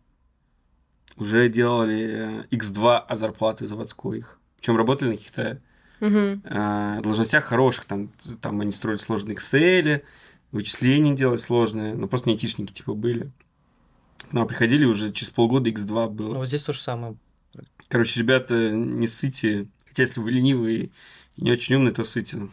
уже делали э, X2 от зарплаты заводской их. Причем работали на каких-то Мгм. э, должностях хороших, там, там они строили сложные Excel, вычисления делать сложные, ну просто не айтишники типа были. К нам приходили уже через полгода X2 Ну, было. вот здесь то же самое. Короче, ребята, не ссыте. Хотя если вы ленивые и не очень умные, то ссыте.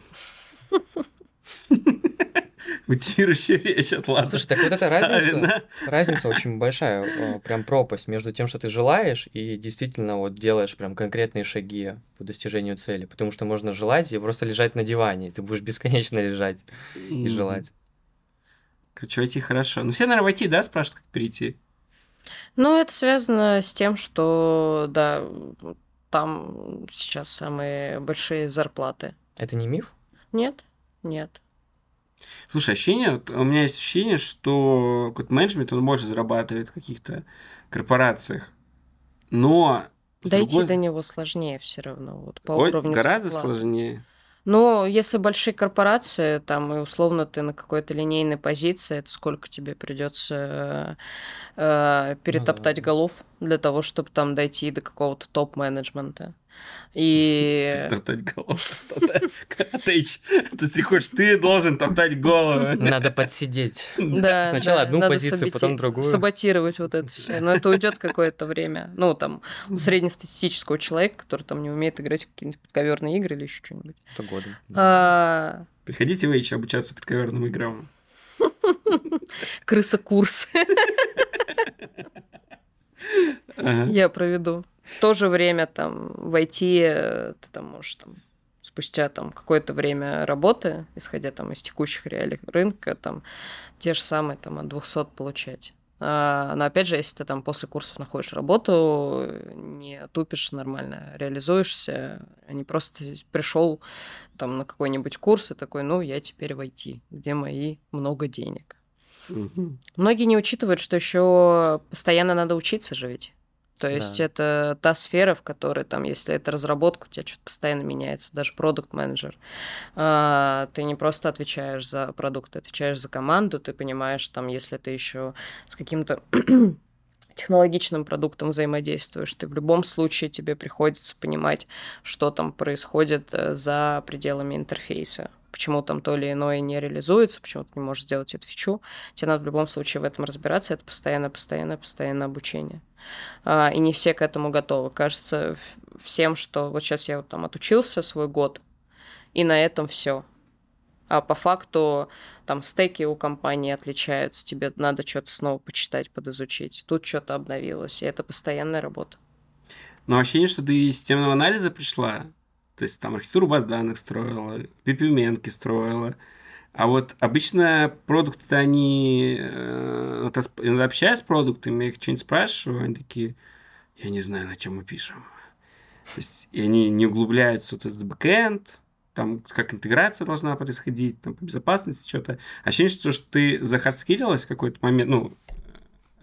Мотивирующая речь от Лады. Слушай, так вот эта разница, разница очень большая, э, прям пропасть между тем, что ты желаешь, и действительно вот делаешь прям конкретные шаги по достижению цели. Потому что можно желать и просто лежать на диване, и ты будешь бесконечно лежать и желать. Короче, войти хорошо. Ну, все, наверное, войти, да, спрашивают, как перейти? Ну, это связано с тем, что, да, там сейчас самые большие зарплаты. Это не миф? Нет? Нет. Слушай, ощущение, вот у меня есть ощущение, что какой-то менеджмент, он больше зарабатывает в каких-то корпорациях. Но... Дойти другой- до него сложнее все равно. Вот по Ой, уровню гораздо зарплат. сложнее. Но если большие корпорации, там, и условно ты на какой-то линейной позиции, это сколько тебе придется э, перетоптать да. голов для того, чтобы там дойти до какого-то топ-менеджмента. И... Топтать голову. Ты если хочешь, ты должен топтать голову. Надо подсидеть. Да, Сначала да, одну позицию, потом другую. Саботировать вот это все. Но это уйдет какое-то время. Ну, там, у среднестатистического человека, который там не умеет играть в какие-нибудь подковерные игры или еще что-нибудь. Это годом. А, Приходите в Эйч обучаться подковерным играм. Крыса-курс я проведу. В то же время там в IT э, ты там можешь там спустя там какое-то время работы, исходя там из текущих реалий рынка, там те же самые там от 200 получать. А, но опять же, если ты там после курсов находишь работу, не тупишь нормально, реализуешься, а не просто пришел там на какой-нибудь курс и такой, ну, я теперь в IT, где мои много денег. Многие не учитывают, что еще постоянно надо учиться же ведь. То есть Да. это та сфера, в которой там, если это разработка, у тебя что-то постоянно меняется, даже продукт менеджер Ты не просто отвечаешь за продукт, ты отвечаешь за команду, ты понимаешь, там, если ты еще с каким-то технологичным продуктом взаимодействуешь, ты в любом случае тебе приходится понимать, что там происходит э, за пределами интерфейса. Почему там то или иное не реализуется, почему ты не можешь сделать эту фичу. Тебе надо в любом случае в этом разбираться. Это постоянное, постоянное, постоянное обучение. А, и не все к этому готовы. Кажется всем, что вот сейчас я вот там отучился свой год, и на этом все. А по факту там стеки у компании отличаются, тебе надо что-то снова почитать, подизучить. Тут что-то обновилось, и это постоянная работа. Но ощущение, что ты из системного анализа пришла. То есть там архитектуру баз данных строила, пипименки строила. А вот обычно продукты, они... э, вот иногда общаюсь с продуктами, я их что-нибудь спрашиваю, они такие, я не знаю, на чем мы пишем. То есть и они не углубляются в этот бэкэнд, там как интеграция должна происходить, там по безопасности что-то. Ощущение, что, что ты захардскилилась в какой-то момент, ну,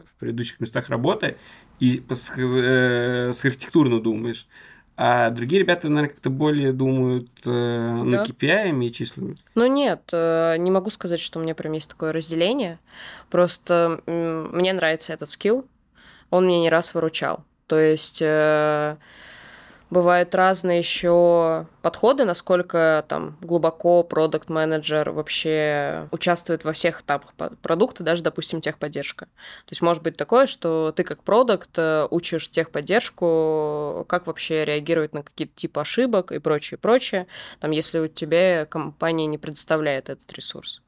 в предыдущих местах работы, и с, э, с архитектурно думаешь. А другие ребята, наверное, как-то более думают э, на Да. KPI и числами. Ну нет, э, не могу сказать, что у меня прям есть такое разделение. Просто мне нравится этот скилл. Он мне не раз выручал. То есть э, бывают разные еще подходы, насколько там глубоко продукт менеджер вообще участвует во всех этапах продукта, даже, допустим, техподдержка. То есть может быть такое, что ты как продукт э, учишь техподдержку, как вообще реагировать на какие-то типы ошибок и прочее, прочее, там, если у тебя компания не предоставляет этот ресурс.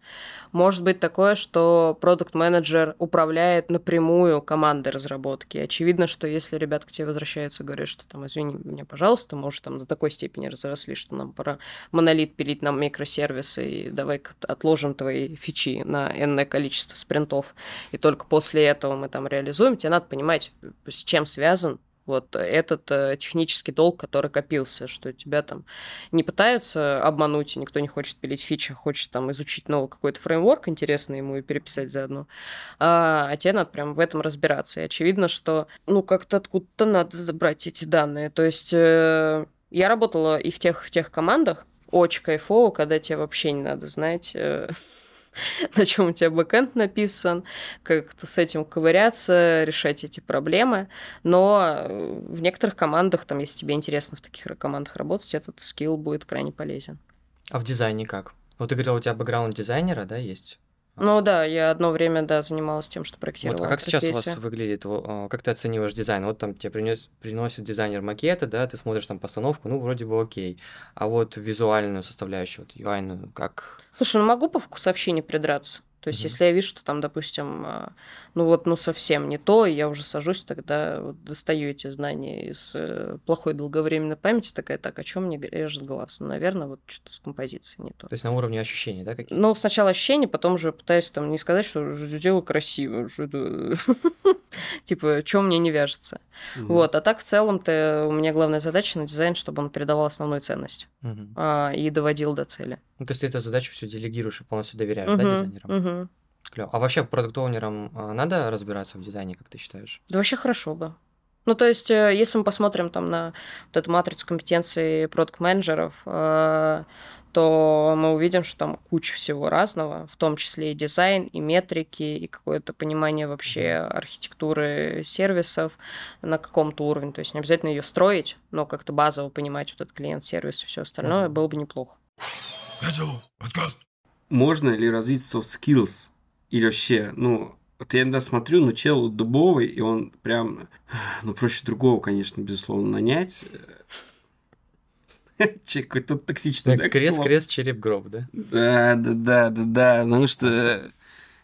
Может быть такое, что продукт-менеджер управляет напрямую командой разработки. Очевидно, что если ребята к тебе возвращаются и говорят, что там, извини меня, пожалуйста, уже там до такой степени разросли, что нам пора монолит пилить нам микросервисы, и давай отложим твои фичи на энное количество спринтов, и только после этого мы там реализуем, тебе надо понимать, с чем связан вот этот э, технический долг, который копился, что тебя там не пытаются обмануть, и никто не хочет пилить фичи, а хочет там изучить новый какой-то фреймворк интересный ему и переписать заодно. А, а тебе надо прям в этом разбираться. И очевидно, что ну как-то откуда-то надо забрать эти данные. То есть э, я работала и в тех, в тех командах, очень кайфово, когда тебе вообще не надо знать, э, на чем у тебя бэкэнд написан, как-то с этим ковыряться, решать эти проблемы. Но э, в некоторых командах, там, если тебе интересно в таких командах работать, этот скилл будет крайне полезен. А в дизайне как? Вот ты говорил, у тебя бэкграунд дизайнера, да, есть? Ну да, я одно время, да, занималась тем, что проектировала. Вот, а как сейчас у вас выглядит, а, как ты оцениваешь дизайн? Вот там тебе принес, приносит дизайнер макеты, да, ты смотришь там постановку, ну, вроде бы окей. А вот визуальную составляющую, вот UI, как... Слушай, ну могу по вкусовщине придраться. То есть, Мгм. если я вижу, что там, допустим, а, ну вот, ну совсем не то, и я уже сажусь, тогда вот достаю эти знания из э, плохой долговременной памяти, такая, так, о чем мне режет глаз? Ну, наверное, вот что-то с композицией не то. То есть на уровне ощущений, да, какие-то? Ну, сначала ощущение, потом уже пытаюсь там не сказать, что дело красиво, типа, что мне не вяжется. Вот, а так в целом-то у меня главная задача на дизайн, чтобы он передавал основную ценность а, и доводил до цели. Ну, то есть ты эту задачу все делегируешь и полностью доверяешь, да, Мгм, дизайнерам? мгм. Клёво. А вообще продукт-оунерам а, надо разбираться в дизайне, как ты считаешь? Да вообще хорошо бы. Ну, то есть, э, если мы посмотрим там на вот эту матрицу компетенций продукт-менеджеров, э, то мы увидим, что там куча всего разного, в том числе и дизайн, и метрики, и какое-то понимание вообще архитектуры сервисов на каком-то уровне. То есть не обязательно ее строить, но как-то базово понимать вот этот клиент-сервис и все остальное было бы неплохо. Можно ли развить soft skills? Или вообще, ну, вот я иногда смотрю, ну, чел дубовый, и он прям, ну, проще другого, конечно, безусловно, нанять. Человек какой-то токсичный, да? Крест, крест, череп, гроб, да? Да, да, да, да, да. Потому что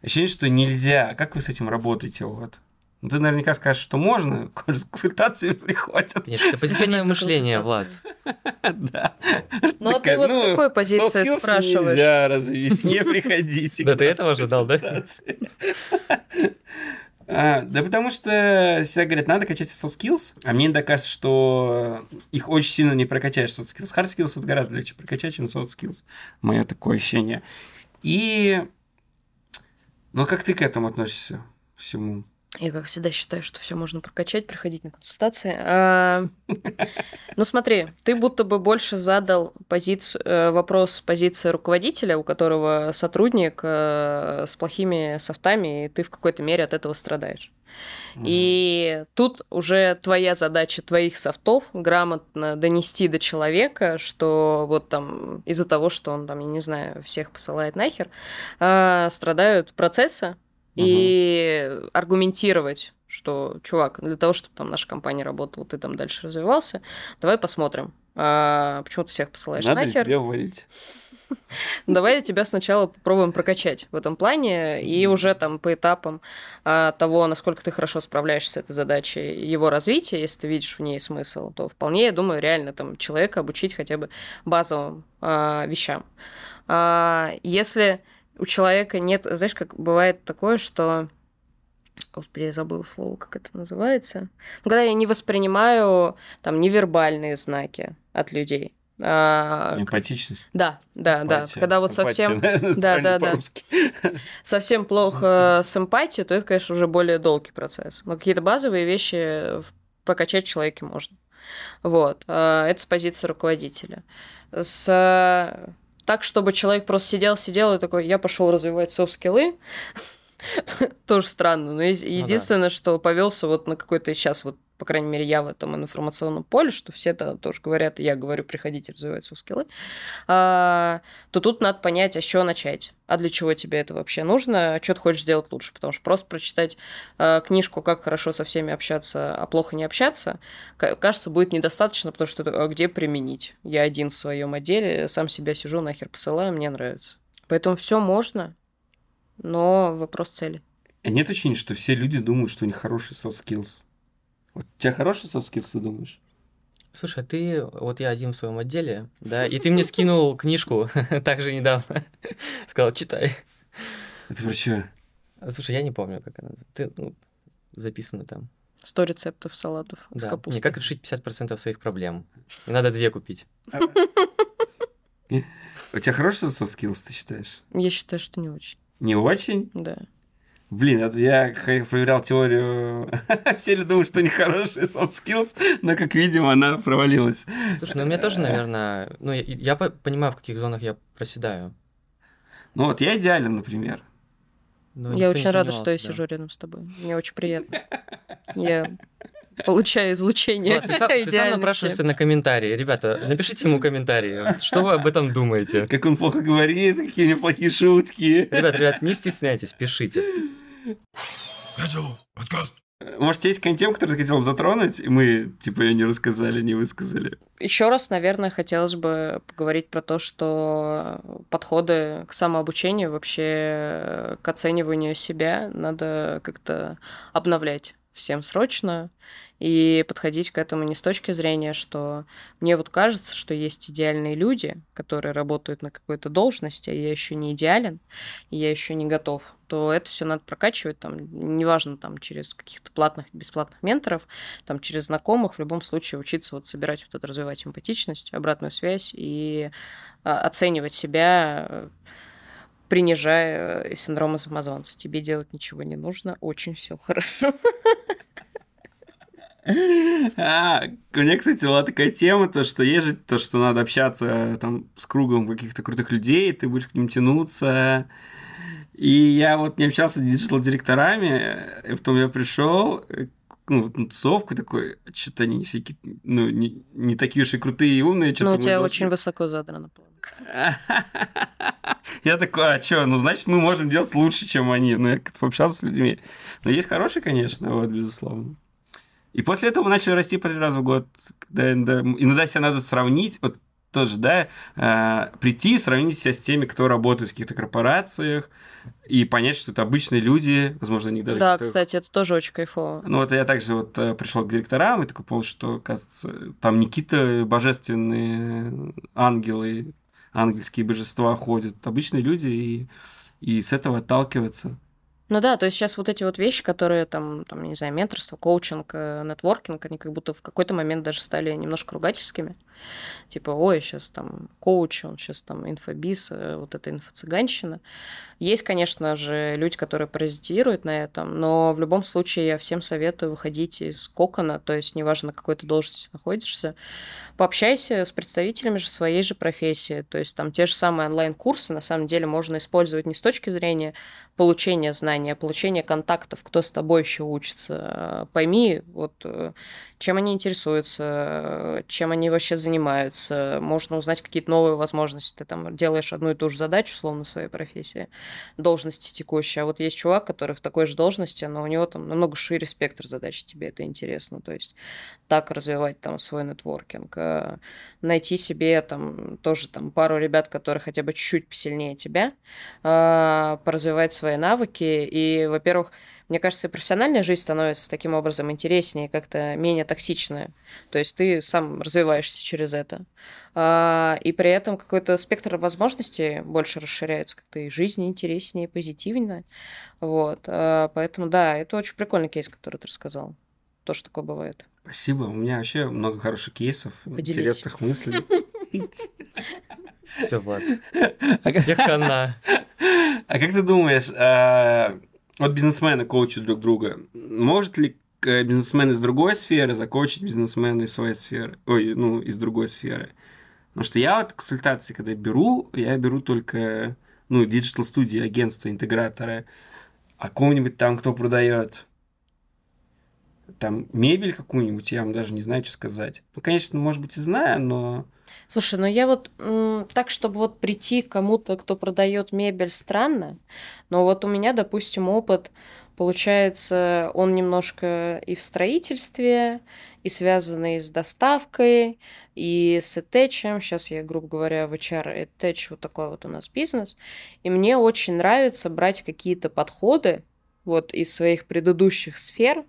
ощущение, что нельзя. А как вы с этим работаете? Вот? Ну, ты наверняка скажешь, что можно, с консультациями приходят. Конечно, это позитивное мышление, Влад. Да. Ну, а ты вот с какой позиции спрашиваешь? нельзя развить, не приходите. Да ты этого ожидал, да? А, да потому что всегда говорят, надо качать soft skills, а мне иногда кажется, что их очень сильно не прокачаешь soft skills. Hard skills вот гораздо легче прокачать, чем soft skills. Мое такое ощущение. И... Ну, как ты к этому относишься всему? Я, как всегда, считаю, что все можно прокачать, приходить на консультации. А, ну, смотри, ты будто бы больше задал э, вопрос с позиции руководителя, у которого сотрудник э, с плохими софтами, и ты в какой-то мере от этого страдаешь. И тут уже твоя задача твоих софтов грамотно донести до человека, что вот там из-за того, что он там, я не знаю, всех посылает нахер, а, страдают процессы, и аргументировать, что, чувак, для того, чтобы там наша компания работала, ты там дальше развивался, давай посмотрим, а, почему ты всех посылаешь Надо нахер. тебя уволить. Давай тебя сначала попробуем прокачать в этом плане, и уже там по этапам а, того, насколько ты хорошо справляешься с этой задачей, его развития, если ты видишь в ней смысл, то вполне, я думаю, реально там человека обучить хотя бы базовым а, вещам. А, если у человека нет, знаешь, как бывает такое, что Господи, я забыла слово, как это называется. Ну, когда я не воспринимаю там невербальные знаки от людей. А, Эмпатичность. Да, да, эмпатия. да. Когда вот совсем, эмпатия, да, да, да, совсем плохо с эмпатией, то это, конечно, уже более долгий процесс. Но какие-то базовые вещи прокачать в человеке можно. Вот, а, это с позиции руководителя. С так, чтобы человек просто сидел, сидел и такой, я пошел развивать софт-скиллы, тоже странно. Но единственное, ну, да. что повелся вот на какой-то сейчас вот по крайней мере, я в этом информационном поле, что все это тоже говорят, и я говорю, приходите развивать свои скиллы, а, то тут надо понять, а с чего начать, а для чего тебе это вообще нужно, а что ты хочешь сделать лучше, потому что просто прочитать а, книжку «Как хорошо со всеми общаться, а плохо не общаться», кажется, будет недостаточно, потому что а где применить? Я один в своем отделе, сам себя сижу, нахер посылаю, мне нравится. Поэтому все можно, но вопрос цели. А нет ощущения, что все люди думают, что у них хороший soft skills? Вот у тебя хороший soft skills, ты думаешь? Слушай, а ты, вот я один в своем отделе, да, и ты мне скинул книжку также недавно. Сказал, читай. Это про что? Слушай, я не помню, как она. Ты, ну, записано там. Сто рецептов салатов да. с капустой. Не, как решить 50% своих проблем. И надо две купить. У тебя хороший soft skills, ты считаешь? Я считаю, что не очень. Не очень? Да. Блин, это я проверял теорию. Все люди думают, что нехорошие soft skills, но, как видим, она провалилась. Слушай, ну у меня тоже, наверное... Ну, я, я понимаю, в каких зонах я проседаю. Ну вот я идеален, например. Ну, я очень рада, что я да. сижу рядом с тобой. Мне очень приятно. Я получаю излучение Ладно, ты, сам, ты сам напрашиваешься на комментарии. Ребята, напишите ему комментарии. Что вы об этом думаете? Как он плохо говорит, какие неплохие шутки. Ребят, ребят, не стесняйтесь, пишите. Может, есть какая-нибудь тема, которую ты хотел затронуть, и мы, типа, ее не рассказали, не высказали? Еще раз, наверное, хотелось бы поговорить про то, что подходы к самообучению, вообще к оцениванию себя надо как-то обновлять всем срочно и подходить к этому не с точки зрения, что мне вот кажется, что есть идеальные люди, которые работают на какой-то должности, а я еще не идеален, я еще не готов, то это все надо прокачивать, там, неважно, там, через каких-то платных, бесплатных менторов, там, через знакомых, в любом случае учиться вот собирать вот это, развивать эмпатичность, обратную связь и а, оценивать себя принижая синдрома самозванца. Тебе делать ничего не нужно, очень все хорошо. А, у меня, кстати, была такая тема, то, что есть же то, что надо общаться там с кругом каких-то крутых людей, ты будешь к ним тянуться. И я вот не общался с digital-директорами, и потом я пришел, ну, вот на тусовку такой, что-то они всякие, ну, не, не такие уж и крутые и умные. Ну, у тебя очень высоко задрана планка. Я такой, а что, ну, значит, мы можем делать лучше, чем они. Ну, я как-то пообщался с людьми. Но есть хорошие, конечно, вот, безусловно. И после этого мы начали расти по три раза в год. Когда иногда, себя надо сравнить, вот тоже, да, э, прийти и сравнить себя с теми, кто работает в каких-то корпорациях, и понять, что это обычные люди, возможно, они даже... Да, кстати, это тоже очень кайфово. Ну, вот я также вот э, пришел к директорам и такой понял, что, кажется, там не какие-то божественные ангелы, ангельские божества ходят, обычные люди, и, и с этого отталкиваться. Ну да, то есть сейчас вот эти вот вещи, которые там, там, не знаю, менторство, коучинг, э, нетворкинг, они как будто в какой-то момент даже стали немножко ругательскими. Типа, ой, сейчас там коуч, он сейчас там инфобиз, э, вот эта инфо-цыганщина. Есть, конечно же, люди, которые паразитируют на этом, но в любом случае я всем советую выходить из кокона, то есть неважно, на какой ты должности находишься, пообщайся с представителями же своей же профессии. То есть там те же самые онлайн-курсы на самом деле можно использовать не с точки зрения получения знаний, а получения контактов, кто с тобой еще учится. Пойми, вот э, чем они интересуются, чем они вообще занимаются. Можно узнать какие-то новые возможности. Ты там делаешь одну и ту же задачу, словно своей профессии, должности текущей. А вот есть чувак, который в такой же должности, но у него там намного шире спектр задач, тебе это интересно. То есть так развивать там свой нетворкинг. Найти себе там тоже там пару ребят, которые хотя бы чуть-чуть посильнее тебя, поразвивать свои навыки. И, во-первых, мне кажется, профессиональная жизнь становится таким образом интереснее, как-то менее токсичная. То есть ты сам развиваешься через это. А, и при этом какой-то спектр возможностей больше расширяется, как-то и жизнь интереснее, позитивнее. Вот. А, поэтому, да, это очень прикольный кейс, который ты рассказал. То, что такое бывает. Спасибо. У меня вообще много хороших кейсов, Поделись. интересных мыслей. Все, Влад. Техана. А как ты думаешь, а, вот бизнесмены коучат друг друга. Может ли э, бизнесмен из другой сферы закоучить бизнесмена из своей сферы? Ой, ну, из другой сферы. Потому что я вот консультации, когда беру, я беру только, ну, digital студии, агентства, интеграторы. А кого-нибудь там, кто продает там мебель какую-нибудь, я вам даже не знаю, что сказать. Ну, конечно, может быть, и знаю, но Слушай, ну я вот так, чтобы вот прийти к кому-то, кто продает мебель, странно. Но вот у меня, допустим, опыт получается, он немножко и в строительстве, и связанный с доставкой, и с этечем. Сейчас я, грубо говоря, в HR этеч, вот такой вот у нас бизнес. И мне очень нравится брать какие-то подходы вот из своих предыдущих сфер,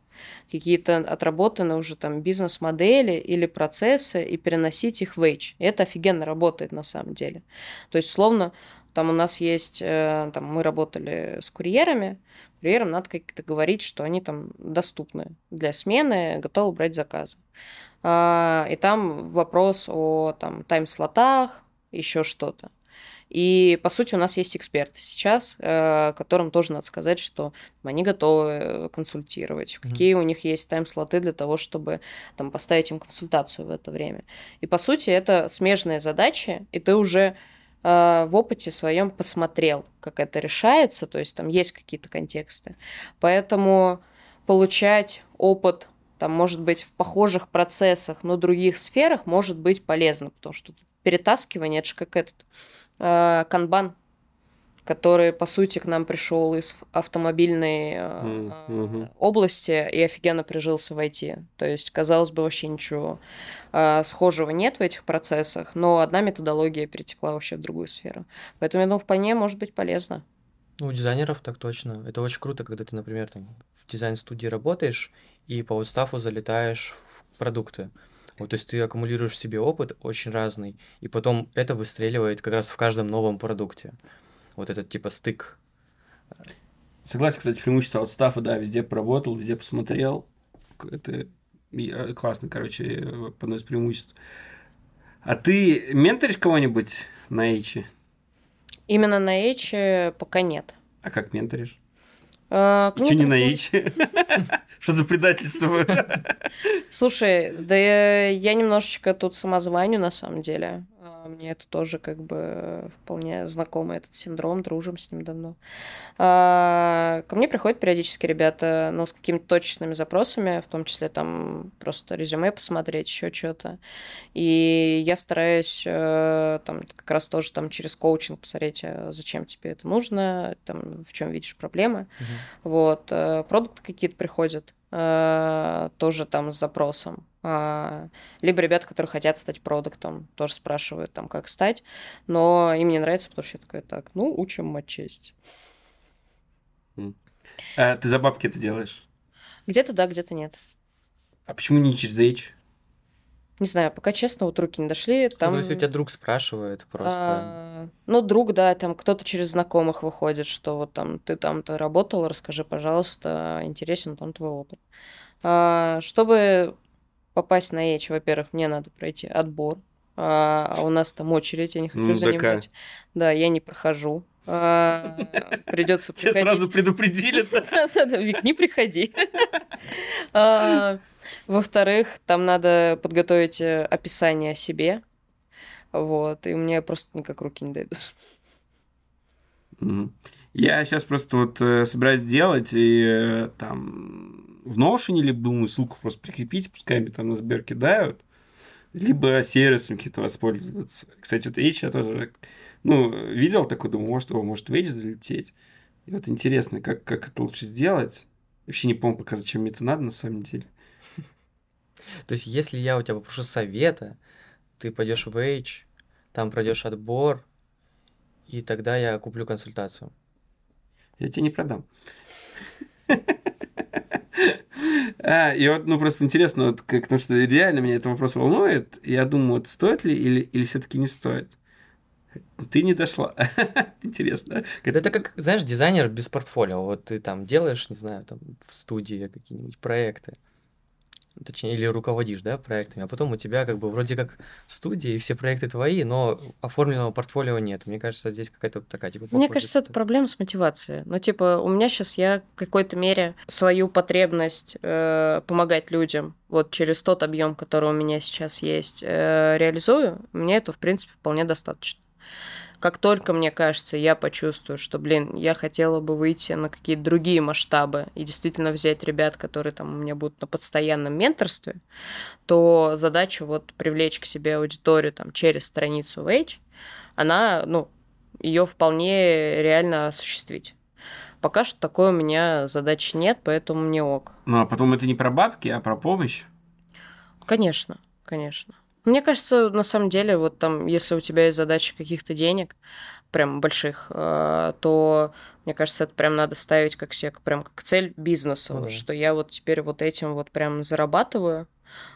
какие-то отработанные уже там бизнес-модели или процессы и переносить их в H. И это офигенно работает на самом деле. То есть, словно, там у нас есть, э, там мы работали с курьерами, курьерам надо как-то говорить, что они там доступны для смены, готовы брать заказы. А, и там вопрос о там тайм-слотах, еще что-то. И, по сути, у нас есть эксперты сейчас, э, которым тоже надо сказать, что они готовы консультировать, mm-hmm. какие у них есть тайм-слоты для того, чтобы там, поставить им консультацию в это время. И, по сути, это смежные задачи, и ты уже э, в опыте своем посмотрел, как это решается, то есть там есть какие-то контексты. Поэтому получать опыт там, может быть, в похожих процессах, но других сферах может быть полезно, потому что перетаскивание, это же как этот канбан, который, по сути, к нам пришел из автомобильной mm-hmm. области и офигенно прижился в IT. То есть, казалось бы, вообще ничего э, схожего нет в этих процессах, но одна методология перетекла вообще в другую сферу. Поэтому, я думаю, вполне может быть полезно. Ну, у дизайнеров так точно. Это очень круто, когда ты, например, там, в дизайн-студии работаешь и по устафу залетаешь в продукты. Вот, то есть ты аккумулируешь в себе опыт очень разный, и потом это выстреливает как раз в каждом новом продукте. Вот этот типа стык. Согласен, кстати, преимущество от стафа, да, везде поработал, везде посмотрел. Это э, классно, короче, одно из преимуществ. А ты менторишь кого-нибудь на Эйче? Именно на Эйче пока нет. А как менторишь? А, ну, Че не на Эйче? Что за предательство? Слушай, да я, немножечко тут самозваню на самом деле. А, мне это тоже как бы вполне знакомый этот синдром, дружим с ним давно. Ко мне приходят периодически ребята, ну, с какими-то точечными запросами, в том числе там просто резюме посмотреть, еще что-то. И я стараюсь э, там как раз тоже там через коучинг посмотреть, а зачем тебе это нужно, там, в чем видишь проблемы. Угу. Вот. Э, продукты какие-то приходят э, тоже там с запросом. А, либо ребята, которые хотят стать продуктом, тоже спрашивают там, как стать, но им не нравится, потому что я такая, так, ну, учим матчесть. А ты за бабки это делаешь? Где-то да, где-то нет. А почему не через H? Не знаю, пока честно, вот руки не дошли. Там... Ну, если у тебя друг спрашивает просто... А, ну, друг, да, там кто-то через знакомых выходит, что вот там ты там-то работал, расскажи, пожалуйста, интересен там твой опыт. А, чтобы попасть на Эч, во-первых, мне надо пройти отбор, а, а у нас там очередь, я не хочу ну, занимать. Да, я не прохожу. А, придется приходить. Тебя сразу предупредили. Вик, не приходи. А, во-вторых, там надо подготовить э, описание о себе. Вот, и меня просто никак руки не дойдут. Я сейчас просто вот э, собираюсь делать, и э, там в Notion, либо думаю, ссылку просто прикрепить, пускай мне там на Сбер кидают, либо сервисом какие-то воспользоваться. Кстати, вот H я тоже, ну, видел такой, думаю, может, его может в залететь. И вот интересно, как, как это лучше сделать. Вообще не помню пока, зачем мне это надо на самом деле. То есть, если я у тебя попрошу совета, ты пойдешь в H, там пройдешь отбор, и тогда я куплю консультацию. Я тебе не продам. А, и вот, ну, просто интересно, вот, как, потому что реально меня этот вопрос волнует. Я думаю, вот стоит ли или, или все-таки не стоит? Ты не дошла. Интересно. Это как, знаешь, дизайнер без портфолио. Вот ты там делаешь, не знаю, там в студии какие-нибудь проекты точнее, или руководишь, да, проектами, а потом у тебя как бы вроде как студия, и все проекты твои, но оформленного портфолио нет. Мне кажется, здесь какая-то такая, типа... Мне кажется, это проблема с мотивацией. Ну, типа, у меня сейчас я в какой-то мере свою потребность э, помогать людям вот через тот объем, который у меня сейчас есть, э, реализую, мне это, в принципе, вполне достаточно как только, мне кажется, я почувствую, что, блин, я хотела бы выйти на какие-то другие масштабы и действительно взять ребят, которые там у меня будут на постоянном менторстве, то задача вот привлечь к себе аудиторию там через страницу Wage, она, ну, ее вполне реально осуществить. Пока что такой у меня задачи нет, поэтому мне ок. Ну, а потом это не про бабки, а про помощь? Конечно, конечно. Мне кажется, на самом деле, вот там, если у тебя есть задача каких-то денег, прям больших, э, то мне кажется, это прям надо ставить как себе, прям как цель бизнеса, mm-hmm. что я вот теперь вот этим вот прям зарабатываю,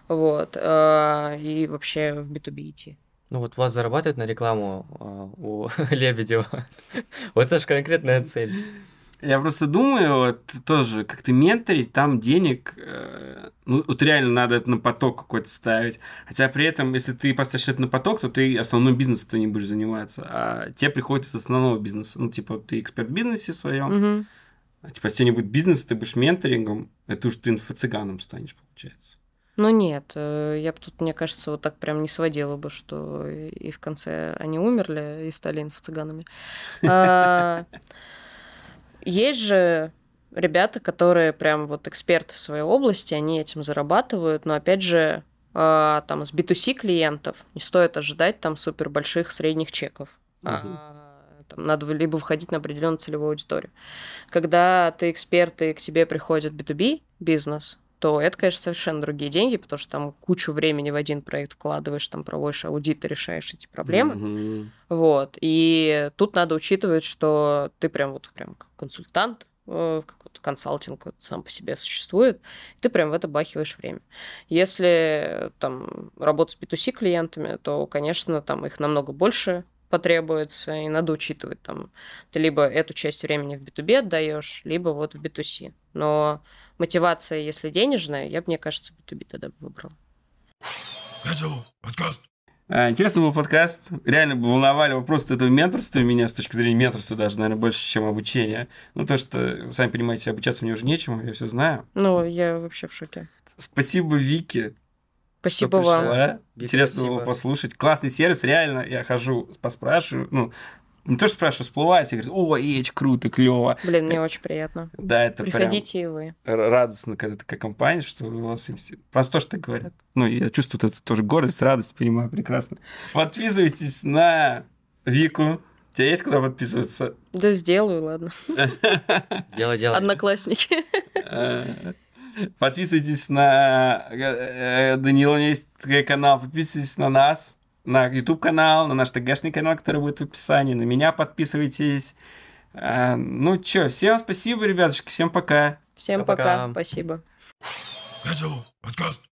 вот, э, и вообще в B2B идти. Ну вот Влад зарабатывает на рекламу э, у Лебедева. вот это же конкретная цель. Я просто думаю, вот тоже как-то менторить, там денег, э, ну, вот реально надо это на поток какой-то ставить. Хотя при этом, если ты поставишь это на поток, то ты основной бизнес ты не будешь заниматься, а тебе приходит из основного бизнеса. Ну, типа, ты эксперт в бизнесе своем, угу. а типа, если не бизнес, ты будешь менторингом, это уж ты инфо-цыганом станешь, получается. Ну нет, э, я бы тут, мне кажется, вот так прям не сводила бы, что и в конце они умерли и стали инфо-цыганами. А, есть же ребята, которые прям вот эксперты в своей области, они этим зарабатывают, но опять же, э, там с B2C клиентов не стоит ожидать там супер больших средних чеков. Угу. А, там надо либо входить на определенную целевую аудиторию. Когда ты эксперт и к тебе приходит B2B бизнес, то это, конечно, совершенно другие деньги, потому что там кучу времени в один проект вкладываешь, там проводишь аудит и решаешь эти проблемы. Mm-hmm. Вот. И тут надо учитывать, что ты прям вот прям как консультант, э, какой-то консалтинг вот сам по себе существует, ты прям в это бахиваешь время. Если там работать с B2C клиентами, то, конечно, там их намного больше потребуется, и надо учитывать там, ты либо эту часть времени в B2B отдаешь, либо вот в B2C. Но мотивация, если денежная, я бы, мне кажется, B2B тогда бы выбрал. А, Интересный был подкаст. Реально волновали вопросы этого менторства меня с точки зрения менторства даже, наверное, больше, чем обучения. Ну, то, что, сами понимаете, обучаться мне уже нечему, я все знаю. Ну, я вообще в шоке. Спасибо Вике, Спасибо что вам. Вика, Интересно было спасибо. послушать. Классный сервис, реально. Я хожу, поспрашиваю. Ну, не то, что спрашиваю, всплывает, и говорят, о, Эч, круто, клево. Блин, мне очень приятно. Да, это Приходите и вы. прям радостно, когда такая компания, что у вас есть... Просто то, что так говорят. Ну, я чувствую это тоже гордость, радость, понимаю, прекрасно. Подписывайтесь на Вику. У тебя есть куда подписываться? Да сделаю, ладно. Дело, дело. Одноклассники. Подписывайтесь на э, э, Данила, есть канал. Подписывайтесь на нас, на YouTube канал, на наш ТГшный канал, который будет в описании. На меня подписывайтесь. Э, Ну чё, всем спасибо, ребятушки, всем пока. Всем Пока-пока. пока. Спасибо. Подкаст.